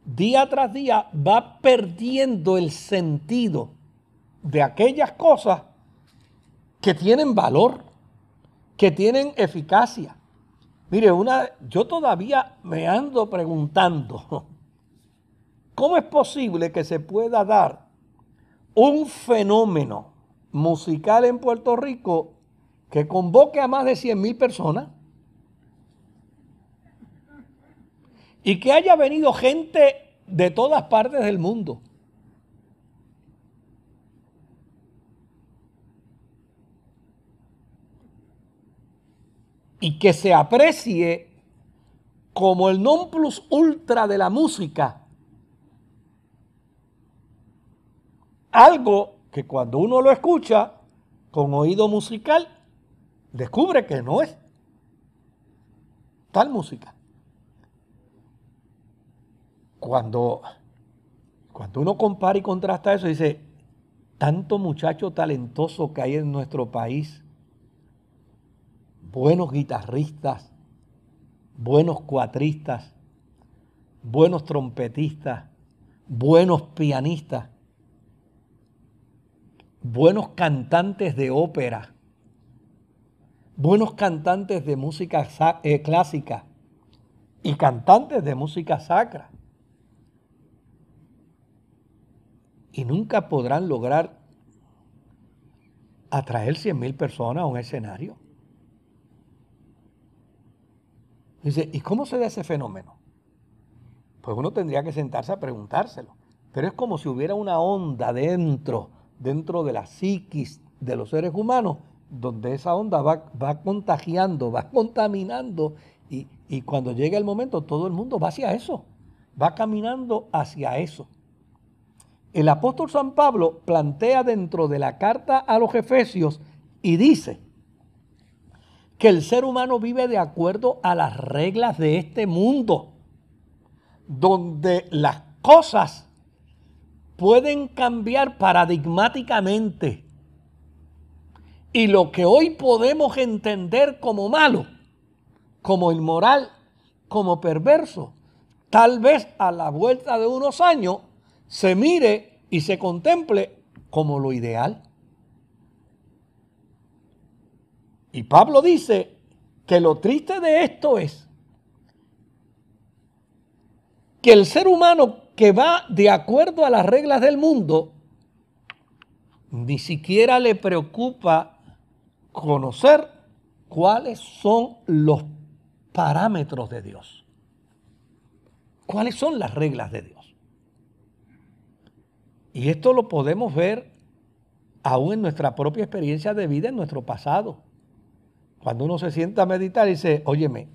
día tras día va perdiendo el sentido de aquellas cosas que tienen valor, que tienen eficacia. Mire, una, yo todavía me ando preguntando, ¿cómo es posible que se pueda dar un fenómeno musical en Puerto Rico que convoque a más de 100 mil personas? Y que haya venido gente de todas partes del mundo. y que se aprecie como el non plus ultra de la música. Algo que cuando uno lo escucha con oído musical, descubre que no es tal música. Cuando, cuando uno compara y contrasta eso, dice, tanto muchacho talentoso que hay en nuestro país, buenos guitarristas, buenos cuatristas, buenos trompetistas, buenos pianistas, buenos cantantes de ópera, buenos cantantes de música eh, clásica y cantantes de música sacra. Y nunca podrán lograr atraer 100 mil personas a un escenario. Dice, ¿y cómo se da ese fenómeno? Pues uno tendría que sentarse a preguntárselo. Pero es como si hubiera una onda dentro, dentro de la psiquis de los seres humanos, donde esa onda va, va contagiando, va contaminando, y, y cuando llega el momento todo el mundo va hacia eso, va caminando hacia eso. El apóstol San Pablo plantea dentro de la carta a los Efesios y dice, que el ser humano vive de acuerdo a las reglas de este mundo, donde las cosas pueden cambiar paradigmáticamente. Y lo que hoy podemos entender como malo, como inmoral, como perverso, tal vez a la vuelta de unos años se mire y se contemple como lo ideal. Y Pablo dice que lo triste de esto es que el ser humano que va de acuerdo a las reglas del mundo, ni siquiera le preocupa conocer cuáles son los parámetros de Dios. ¿Cuáles son las reglas de Dios? Y esto lo podemos ver aún en nuestra propia experiencia de vida, en nuestro pasado. Cuando uno se sienta a meditar y dice, óyeme,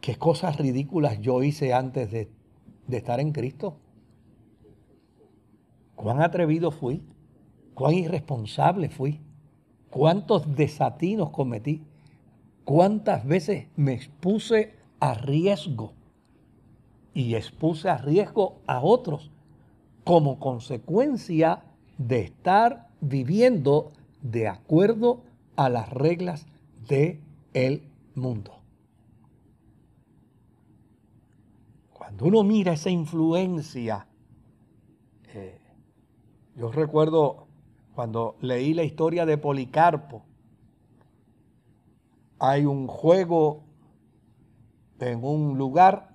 qué cosas ridículas yo hice antes de, de estar en Cristo. Cuán atrevido fui, cuán irresponsable fui, cuántos desatinos cometí, cuántas veces me expuse a riesgo y expuse a riesgo a otros como consecuencia de estar viviendo de acuerdo a las reglas del el mundo. Cuando uno mira esa influencia, eh, yo recuerdo cuando leí la historia de Policarpo, hay un juego en un lugar,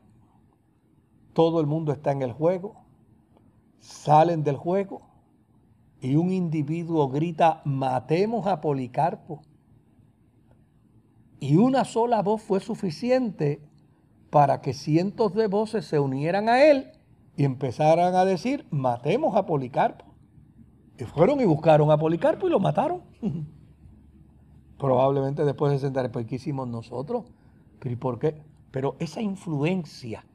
todo el mundo está en el juego, salen del juego y un individuo grita, matemos a Policarpo. Y una sola voz fue suficiente para que cientos de voces se unieran a él y empezaran a decir, matemos a Policarpo. Y fueron y buscaron a Policarpo y lo mataron. Probablemente después de sentar, ¿por qué hicimos nosotros? ¿Pero por qué? Pero esa influencia,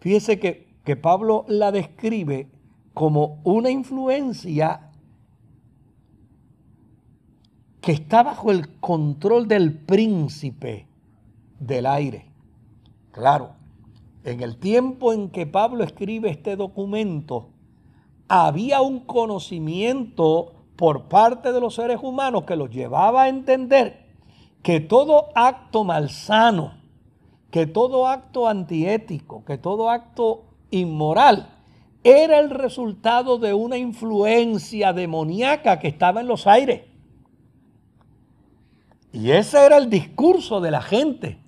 fíjese que, que Pablo la describe como una influencia que está bajo el control del príncipe del aire. Claro, en el tiempo en que Pablo escribe este documento, había un conocimiento por parte de los seres humanos que los llevaba a entender que todo acto malsano, que todo acto antiético, que todo acto inmoral, era el resultado de una influencia demoníaca que estaba en los aires. Y ese era el discurso de la gente.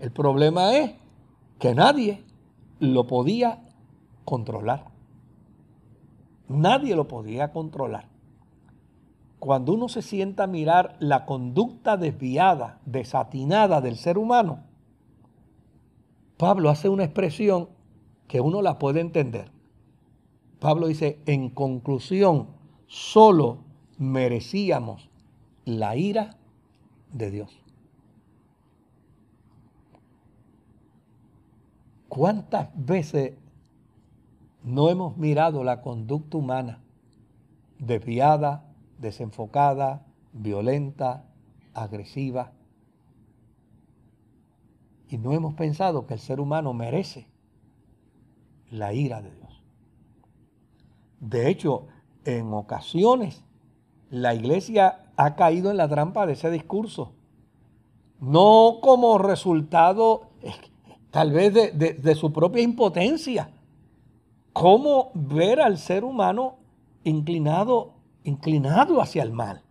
El problema es que nadie lo podía controlar. Nadie lo podía controlar. Cuando uno se sienta a mirar la conducta desviada, desatinada del ser humano, Pablo hace una expresión que uno la puede entender. Pablo dice, en conclusión, solo merecíamos la ira de Dios. ¿Cuántas veces no hemos mirado la conducta humana desviada, desenfocada, violenta, agresiva? Y no hemos pensado que el ser humano merece la ira de Dios. De hecho, en ocasiones la iglesia ha caído en la trampa de ese discurso. No como resultado tal vez de, su propia impotencia. ¿Cómo ver al ser humano inclinado, inclinado hacia el mal?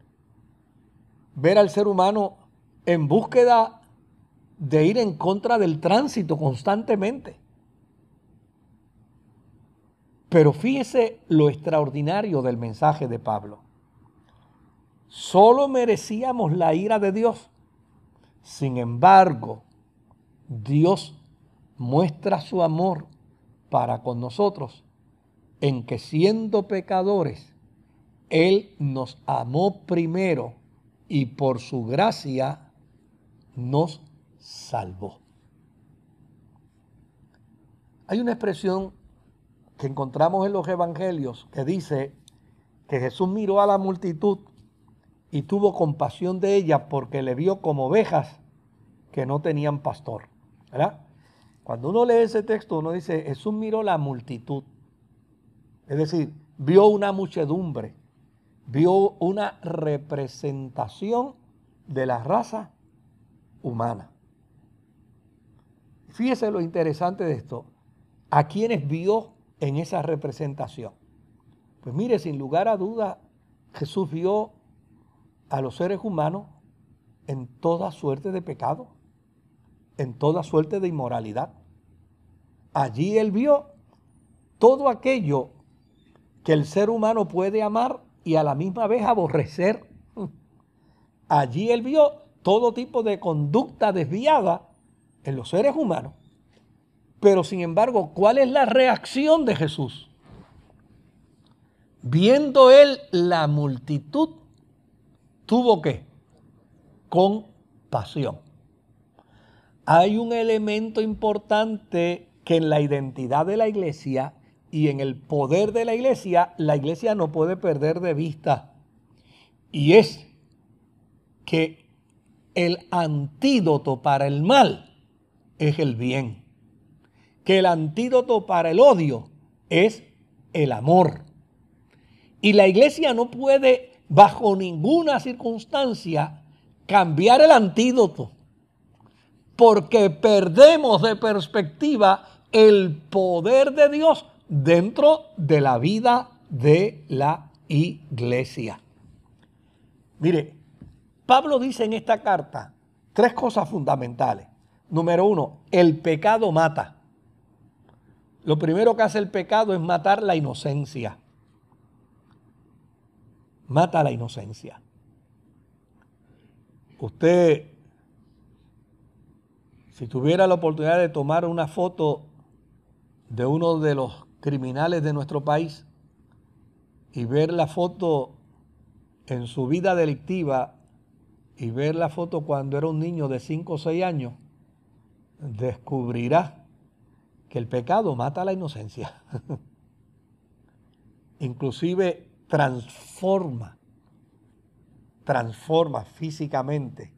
Ver al ser humano en búsqueda de ir en contra del tránsito constantemente. Pero fíjese lo extraordinario del mensaje de Pablo. Solo merecíamos la ira de Dios. Sin embargo, Dios muestra su amor para con nosotros en que siendo pecadores, Él nos amó primero y por su gracia nos salvó. Hay una expresión que encontramos en los evangelios que dice que Jesús miró a la multitud y tuvo compasión de ella porque le vio como ovejas que no tenían pastor. ¿verdad? Cuando uno lee ese texto, uno dice, Jesús miró la multitud. Es decir, vio una muchedumbre, vio una representación de la raza humana. Fíjese lo interesante de esto. ¿A quienes vio en esa representación? Pues mire, sin lugar a duda, Jesús vio a los seres humanos en toda suerte de pecado en toda suerte de inmoralidad. Allí él vio todo aquello que el ser humano puede amar y a la misma vez aborrecer. Allí él vio todo tipo de conducta desviada en los seres humanos. Pero sin embargo, ¿cuál es la reacción de Jesús? Viendo él la multitud, tuvo que compasión hay un elemento importante que en la identidad de la iglesia y en el poder de la iglesia, la iglesia no puede perder de vista. Y es que el antídoto para el mal es el bien. Que el antídoto para el odio es el amor. Y la iglesia no puede bajo ninguna circunstancia cambiar el antídoto porque perdemos de perspectiva el poder de Dios dentro de la vida de la iglesia. Mire, Pablo dice en esta carta tres cosas fundamentales. Número uno, el pecado mata. Lo primero que hace el pecado es matar la inocencia. Mata la inocencia. Usted si tuviera la oportunidad de tomar una foto de uno de los criminales de nuestro país y ver la foto en su vida delictiva y ver la foto cuando era un niño de 5 o 6 años, descubrirá que el pecado mata la inocencia. Inclusive transforma, transforma físicamente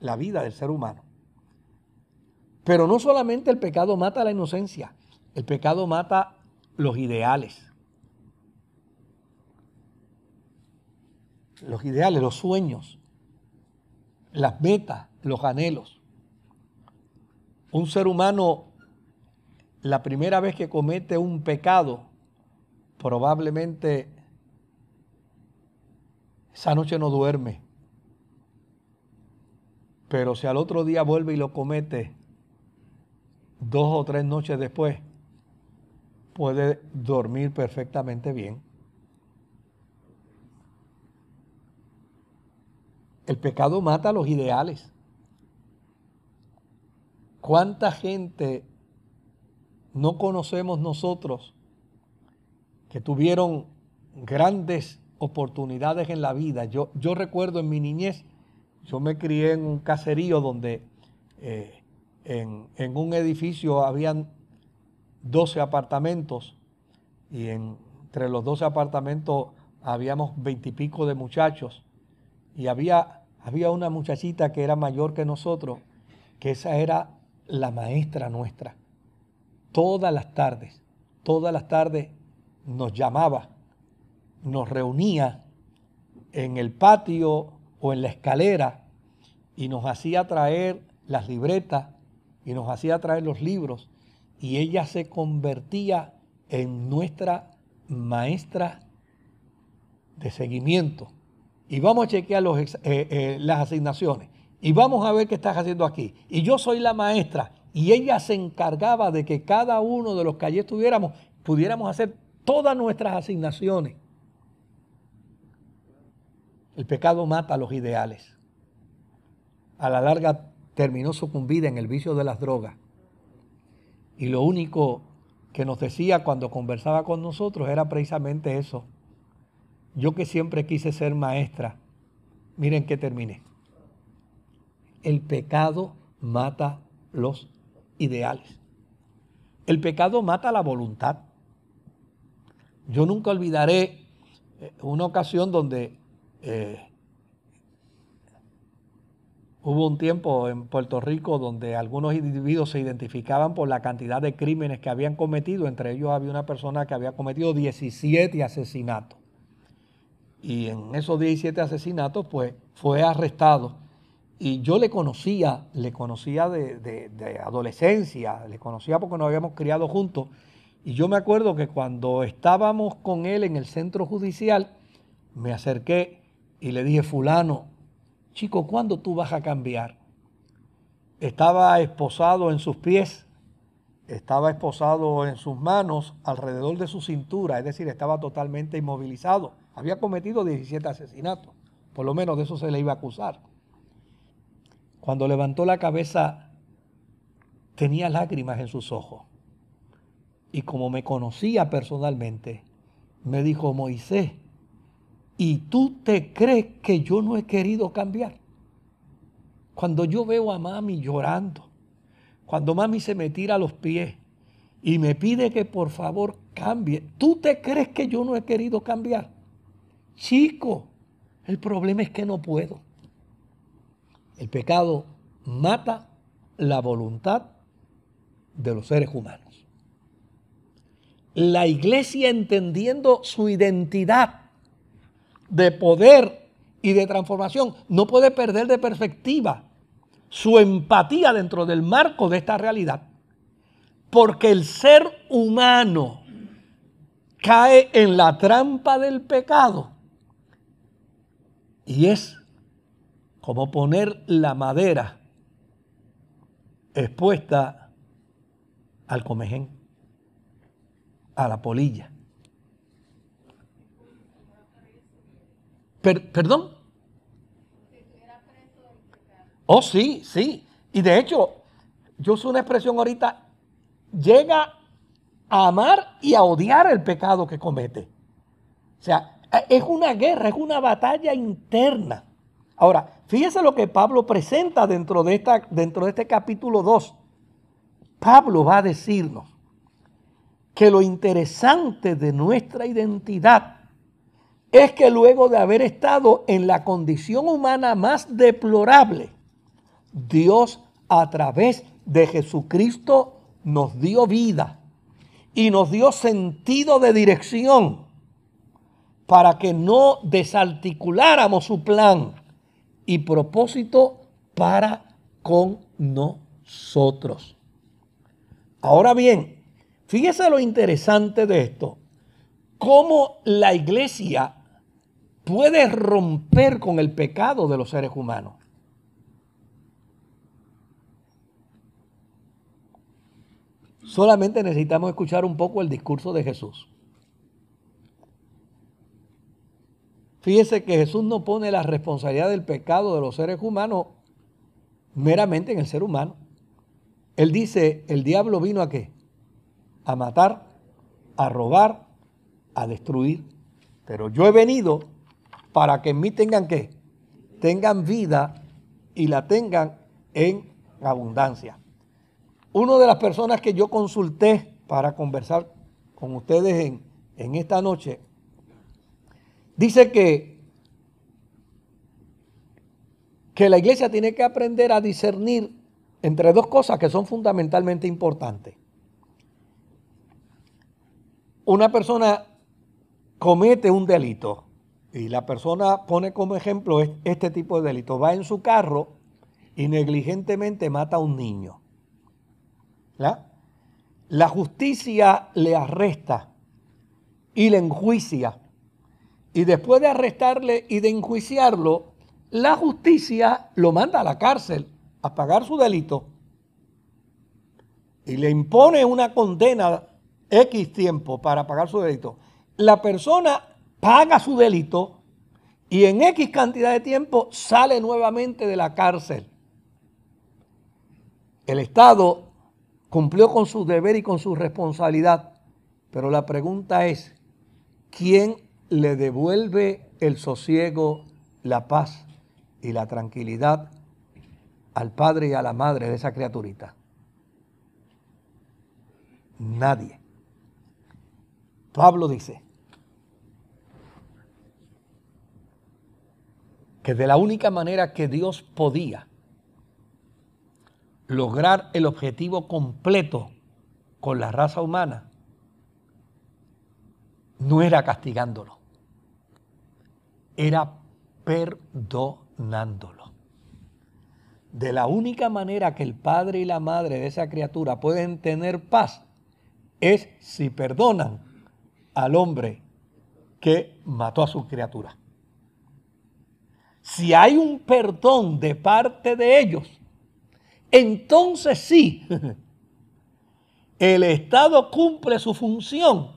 la vida del ser humano. Pero no solamente el pecado mata la inocencia, el pecado mata los ideales. Los ideales, los sueños, las metas, los anhelos. Un ser humano, la primera vez que comete un pecado, probablemente esa noche no duerme. Pero si al otro día vuelve y lo comete, dos o tres noches después, puede dormir perfectamente bien. El pecado mata los ideales. ¿Cuánta gente no conocemos nosotros que tuvieron grandes oportunidades en la vida? Yo, yo recuerdo en mi niñez yo me crié en un caserío donde eh, en, un edificio habían 12 apartamentos y entre los 12 apartamentos habíamos veintipico de muchachos y había, había una muchachita que era mayor que nosotros, que esa era la maestra nuestra. Todas las tardes, todas las tardes nos llamaba, nos reunía en el patio o en la escalera y nos hacía traer las libretas y nos hacía traer los libros y ella se convertía en nuestra maestra de seguimiento. Y vamos a chequear los, eh, eh, las asignaciones. Y vamos a ver qué estás haciendo aquí. Y yo soy la maestra. Y ella se encargaba de que cada uno de los que allí estuviéramos pudiéramos hacer todas nuestras asignaciones. El pecado mata los ideales. A la larga terminó sucumbida en el vicio de las drogas. Y lo único que nos decía cuando conversaba con nosotros era precisamente eso. Yo que siempre quise ser maestra, miren que terminé. El pecado mata los ideales. El pecado mata la voluntad. Yo nunca olvidaré eh, una ocasión donde eh, Hubo un tiempo en Puerto Rico donde algunos individuos se identificaban por la cantidad de crímenes que habían cometido. Entre ellos había una persona que había cometido 17 asesinatos. Y en esos 17 asesinatos, pues fue arrestado. Y yo le conocía, le conocía de, de adolescencia, le conocía porque nos habíamos criado juntos. Y yo me acuerdo que cuando estábamos con él en el centro judicial, me acerqué y le dije, fulano, Chico, ¿cuándo tú vas a cambiar? Estaba esposado en sus pies, estaba esposado en sus manos, alrededor de su cintura, es decir, estaba totalmente inmovilizado. Había cometido 17 asesinatos, por lo menos de eso se le iba a acusar. Cuando levantó la cabeza, tenía lágrimas en sus ojos. Y como me conocía personalmente, me dijo, Moisés, y tú te crees que yo no he querido cambiar. Cuando yo veo a mami llorando, cuando mami se me tira a los pies y me pide que por favor cambie, ¿tú te crees que yo no he querido cambiar? Chico, el problema es que no puedo. El pecado mata la voluntad de los seres humanos. La iglesia entendiendo su identidad de poder y de transformación, no puede perder de perspectiva su empatía dentro del marco de esta realidad. Porque el ser humano cae en la trampa del pecado. Y es como poner la madera expuesta al comején, a la polilla. ¿Perdón? Oh, sí, sí. Y de hecho, yo uso una expresión ahorita, llega a amar y a odiar el pecado que comete. O sea, es una guerra, es una batalla interna. Ahora, fíjese lo que Pablo presenta dentro de, esta, dentro de este capítulo 2. Pablo va a decirnos que lo interesante de nuestra identidad es que luego de haber estado en la condición humana más deplorable, Dios a través de Jesucristo nos dio vida y nos dio sentido de dirección para que no desarticuláramos su plan y propósito para con nosotros. Ahora bien, fíjese lo interesante de esto, cómo la iglesia puede romper con el pecado de los seres humanos. Solamente necesitamos escuchar un poco el discurso de Jesús. Fíjese que Jesús no pone la responsabilidad del pecado de los seres humanos meramente en el ser humano. Él dice, el diablo vino a qué? A matar, a robar, a destruir. Pero yo he venido para que en mí tengan qué? Tengan vida y la tengan en abundancia. Una de las personas que yo consulté para conversar con ustedes en, en esta noche, dice que, que la iglesia tiene que aprender a discernir entre dos cosas que son fundamentalmente importantes. Una persona comete un delito y la persona pone como ejemplo este tipo de delito. Va en su carro y negligentemente mata a un niño. La justicia le arresta y le enjuicia. Y después de arrestarle y de enjuiciarlo, la justicia lo manda a la cárcel a pagar su delito. Y le impone una condena X tiempo para pagar su delito. La persona paga su delito y en X cantidad de tiempo sale nuevamente de la cárcel. El Estado cumplió con su deber y con su responsabilidad, pero la pregunta es, ¿quién le devuelve el sosiego, la paz y la tranquilidad al padre y a la madre de esa criaturita? Nadie. Pablo dice, que de la única manera que Dios podía lograr el objetivo completo con la raza humana no era castigándolo, era perdonándolo. De la única manera que el padre y la madre de esa criatura pueden tener paz es si perdonan al hombre que mató a su criatura si hay un perdón de parte de ellos, entonces sí, el Estado cumple su función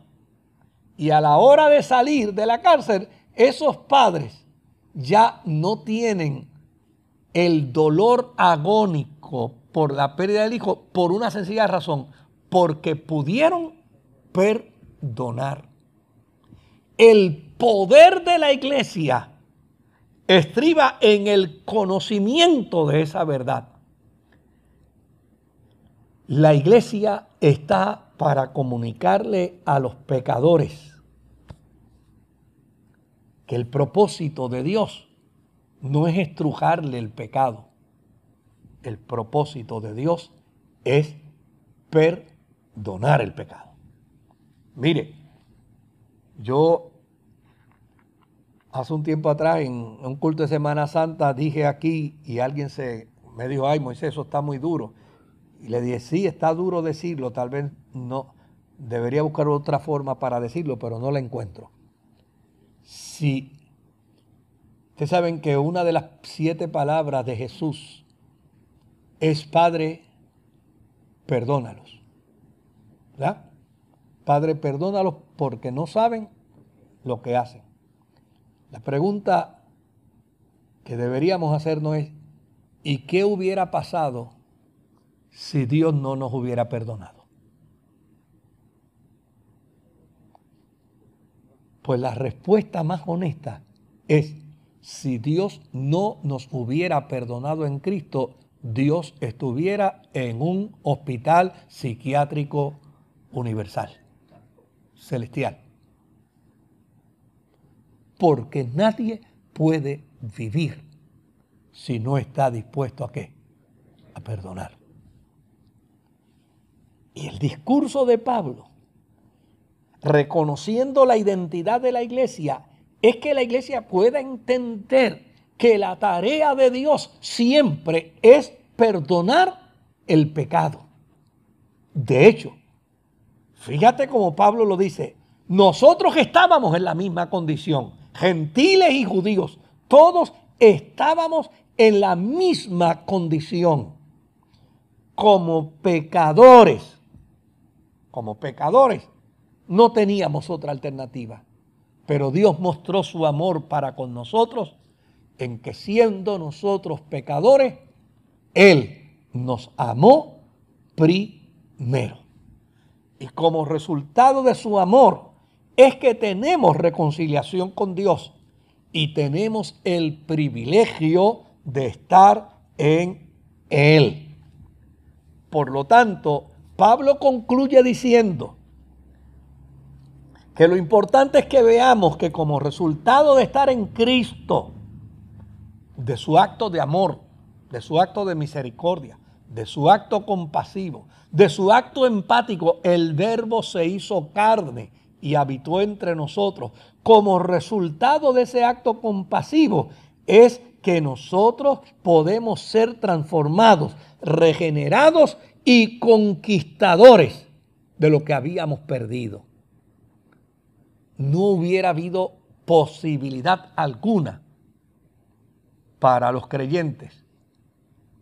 y a la hora de salir de la cárcel, esos padres ya no tienen el dolor agónico por la pérdida del hijo por una sencilla razón, porque pudieron perdonar. El poder de la iglesia estriba en el conocimiento de esa verdad. La iglesia está para comunicarle a los pecadores que el propósito de Dios no es estrujarle el pecado. El propósito de Dios es perdonar el pecado. Mire, yo hace un tiempo atrás, en un culto de Semana Santa, dije aquí y alguien se me dijo, ay Moisés, eso está muy duro. Y le dije, sí, está duro decirlo, tal vez no, debería buscar otra forma para decirlo, pero no la encuentro. Si ustedes saben que una de las siete palabras de Jesús es Padre, perdónalos. ¿Verdad? Padre, perdónalos porque no saben lo que hacen. La pregunta que deberíamos hacernos es, ¿y qué hubiera pasado si Dios no nos hubiera perdonado? Pues la respuesta más honesta es, si Dios no nos hubiera perdonado en Cristo, Dios estuviera en un hospital psiquiátrico universal, celestial porque nadie puede vivir si no está dispuesto a qué? A perdonar. Y el discurso de Pablo, reconociendo la identidad de la iglesia, es que la iglesia pueda entender que la tarea de Dios siempre es perdonar el pecado. De hecho, fíjate como Pablo lo dice, nosotros estábamos en la misma condición gentiles y judíos, todos estábamos en la misma condición, como pecadores, como pecadores, no teníamos otra alternativa. Pero Dios mostró su amor para con nosotros en que siendo nosotros pecadores, Él nos amó primero. Y como resultado de su amor, es que tenemos reconciliación con Dios y tenemos el privilegio de estar en Él. Por lo tanto, Pablo concluye diciendo que lo importante es que veamos que como resultado de estar en Cristo, de su acto de amor, de su acto de misericordia, de su acto compasivo, de su acto empático, el verbo se hizo carne y habitó entre nosotros. Como resultado de ese acto compasivo es que nosotros podemos ser transformados, regenerados y conquistadores de lo que habíamos perdido. No hubiera habido posibilidad alguna para los creyentes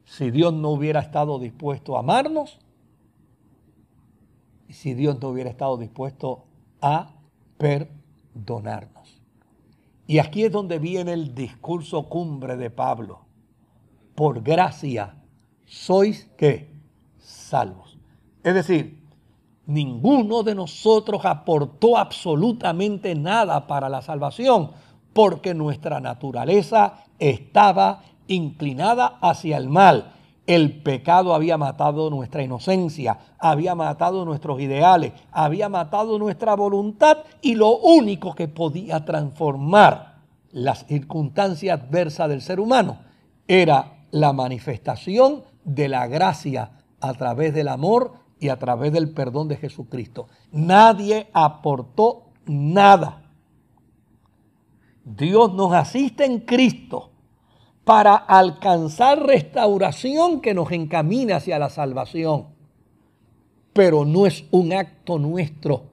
si Dios no hubiera estado dispuesto a amarnos y si Dios no hubiera estado dispuesto a perdonarnos. Y aquí es donde viene el discurso cumbre de Pablo. Por gracia sois que salvos. Es decir, ninguno de nosotros aportó absolutamente nada para la salvación porque nuestra naturaleza estaba inclinada hacia el mal el pecado había matado nuestra inocencia, había matado nuestros ideales, había matado nuestra voluntad y lo único que podía transformar las circunstancias adversas del ser humano era la manifestación de la gracia a través del amor y a través del perdón de Jesucristo. Nadie aportó nada. Dios nos asiste en Cristo para alcanzar restauración que nos encamina hacia la salvación. Pero no es un acto nuestro,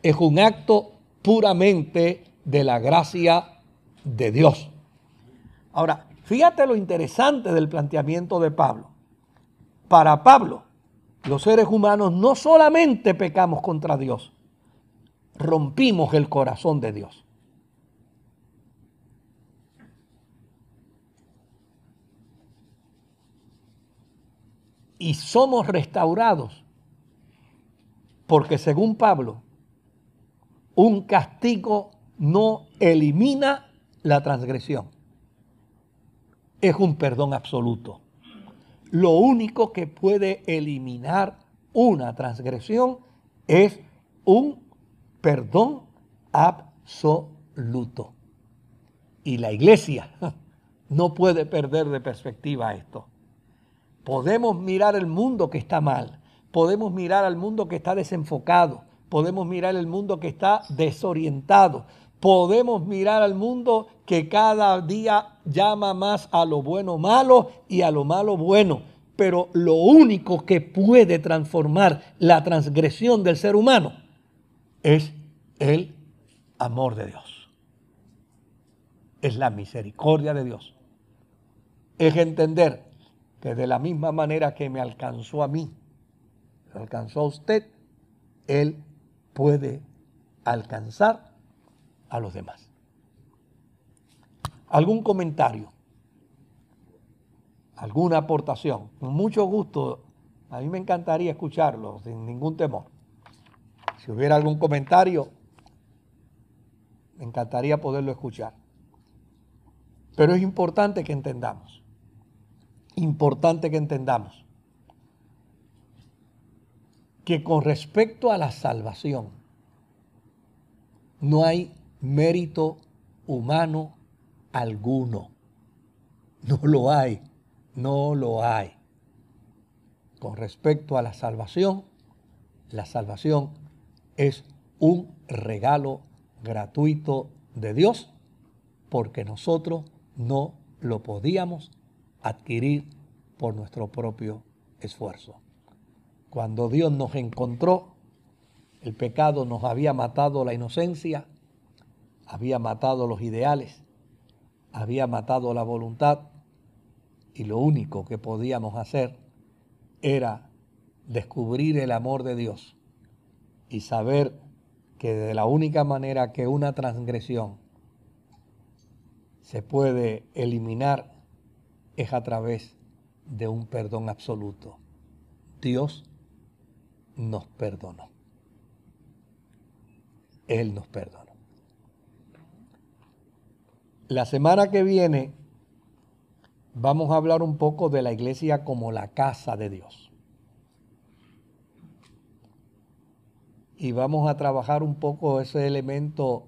es un acto puramente de la gracia de Dios. Ahora, fíjate lo interesante del planteamiento de Pablo. Para Pablo, los seres humanos no solamente pecamos contra Dios, rompimos el corazón de Dios. Y somos restaurados. Porque según Pablo, un castigo no elimina la transgresión. Es un perdón absoluto. Lo único que puede eliminar una transgresión es un perdón absoluto. Y la iglesia no puede perder de perspectiva esto. Podemos mirar el mundo que está mal, podemos mirar al mundo que está desenfocado, podemos mirar el mundo que está desorientado, podemos mirar al mundo que cada día llama más a lo bueno malo y a lo malo bueno. Pero lo único que puede transformar la transgresión del ser humano es el amor de Dios. Es la misericordia de Dios. Es entender que de la misma manera que me alcanzó a mí, me alcanzó a usted, Él puede alcanzar a los demás. ¿Algún comentario? ¿Alguna aportación? Con mucho gusto, a mí me encantaría escucharlo sin ningún temor. Si hubiera algún comentario, me encantaría poderlo escuchar. Pero es importante que entendamos importante que entendamos que con respecto a la salvación no hay mérito humano alguno. No lo hay, no lo hay. Con respecto a la salvación, la salvación es un regalo gratuito de Dios porque nosotros no lo podíamos adquirir por nuestro propio esfuerzo. Cuando Dios nos encontró, el pecado nos había matado la inocencia, había matado los ideales, había matado la voluntad y lo único que podíamos hacer era descubrir el amor de Dios y saber que de la única manera que una transgresión se puede eliminar es a través de un perdón absoluto. Dios nos perdonó. Él nos perdonó. La semana que viene vamos a hablar un poco de la iglesia como la casa de Dios. Y vamos a trabajar un poco ese elemento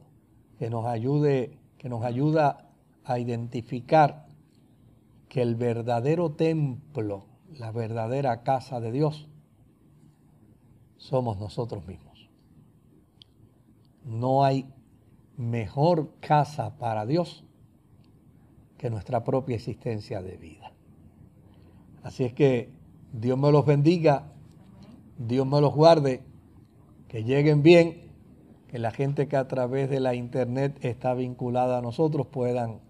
que nos ayude, que nos ayuda a identificar que el verdadero templo, la verdadera casa de Dios, somos nosotros mismos. No hay mejor casa para Dios que nuestra propia existencia de vida. Así es que Dios me los bendiga, Dios me los guarde, que lleguen bien, que la gente que a través de la internet está vinculada a nosotros puedan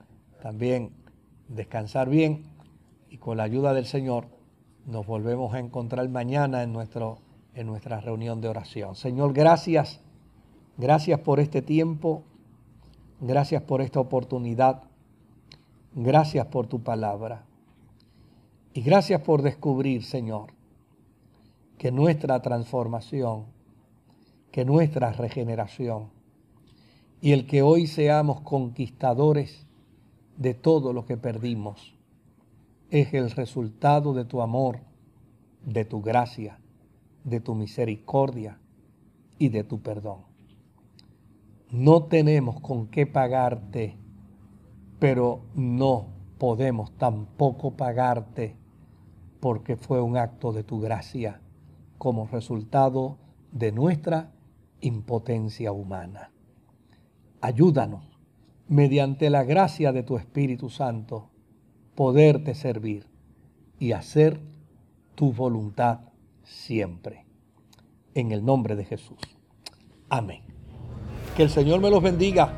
también descansar bien y con la ayuda del Señor nos volvemos a encontrar mañana en, nuestro, en nuestra reunión de oración. Señor, gracias, gracias por este tiempo, gracias por esta oportunidad Gracias por tu palabra. Y gracias por descubrir, Señor, que nuestra transformación, que nuestra regeneración y el que hoy seamos conquistadores de todo lo que perdimos es el resultado de tu amor, de tu gracia, de tu misericordia y de tu perdón. No tenemos con qué pagarte pero no podemos tampoco pagarte porque fue un acto de tu gracia como resultado de nuestra impotencia humana. Ayúdanos, mediante la gracia de tu Espíritu Santo, poderte servir y hacer tu voluntad siempre. En el nombre de Jesús. Amén. Que el Señor me los bendiga,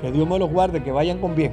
que Dios me los guarde, que vayan con bien.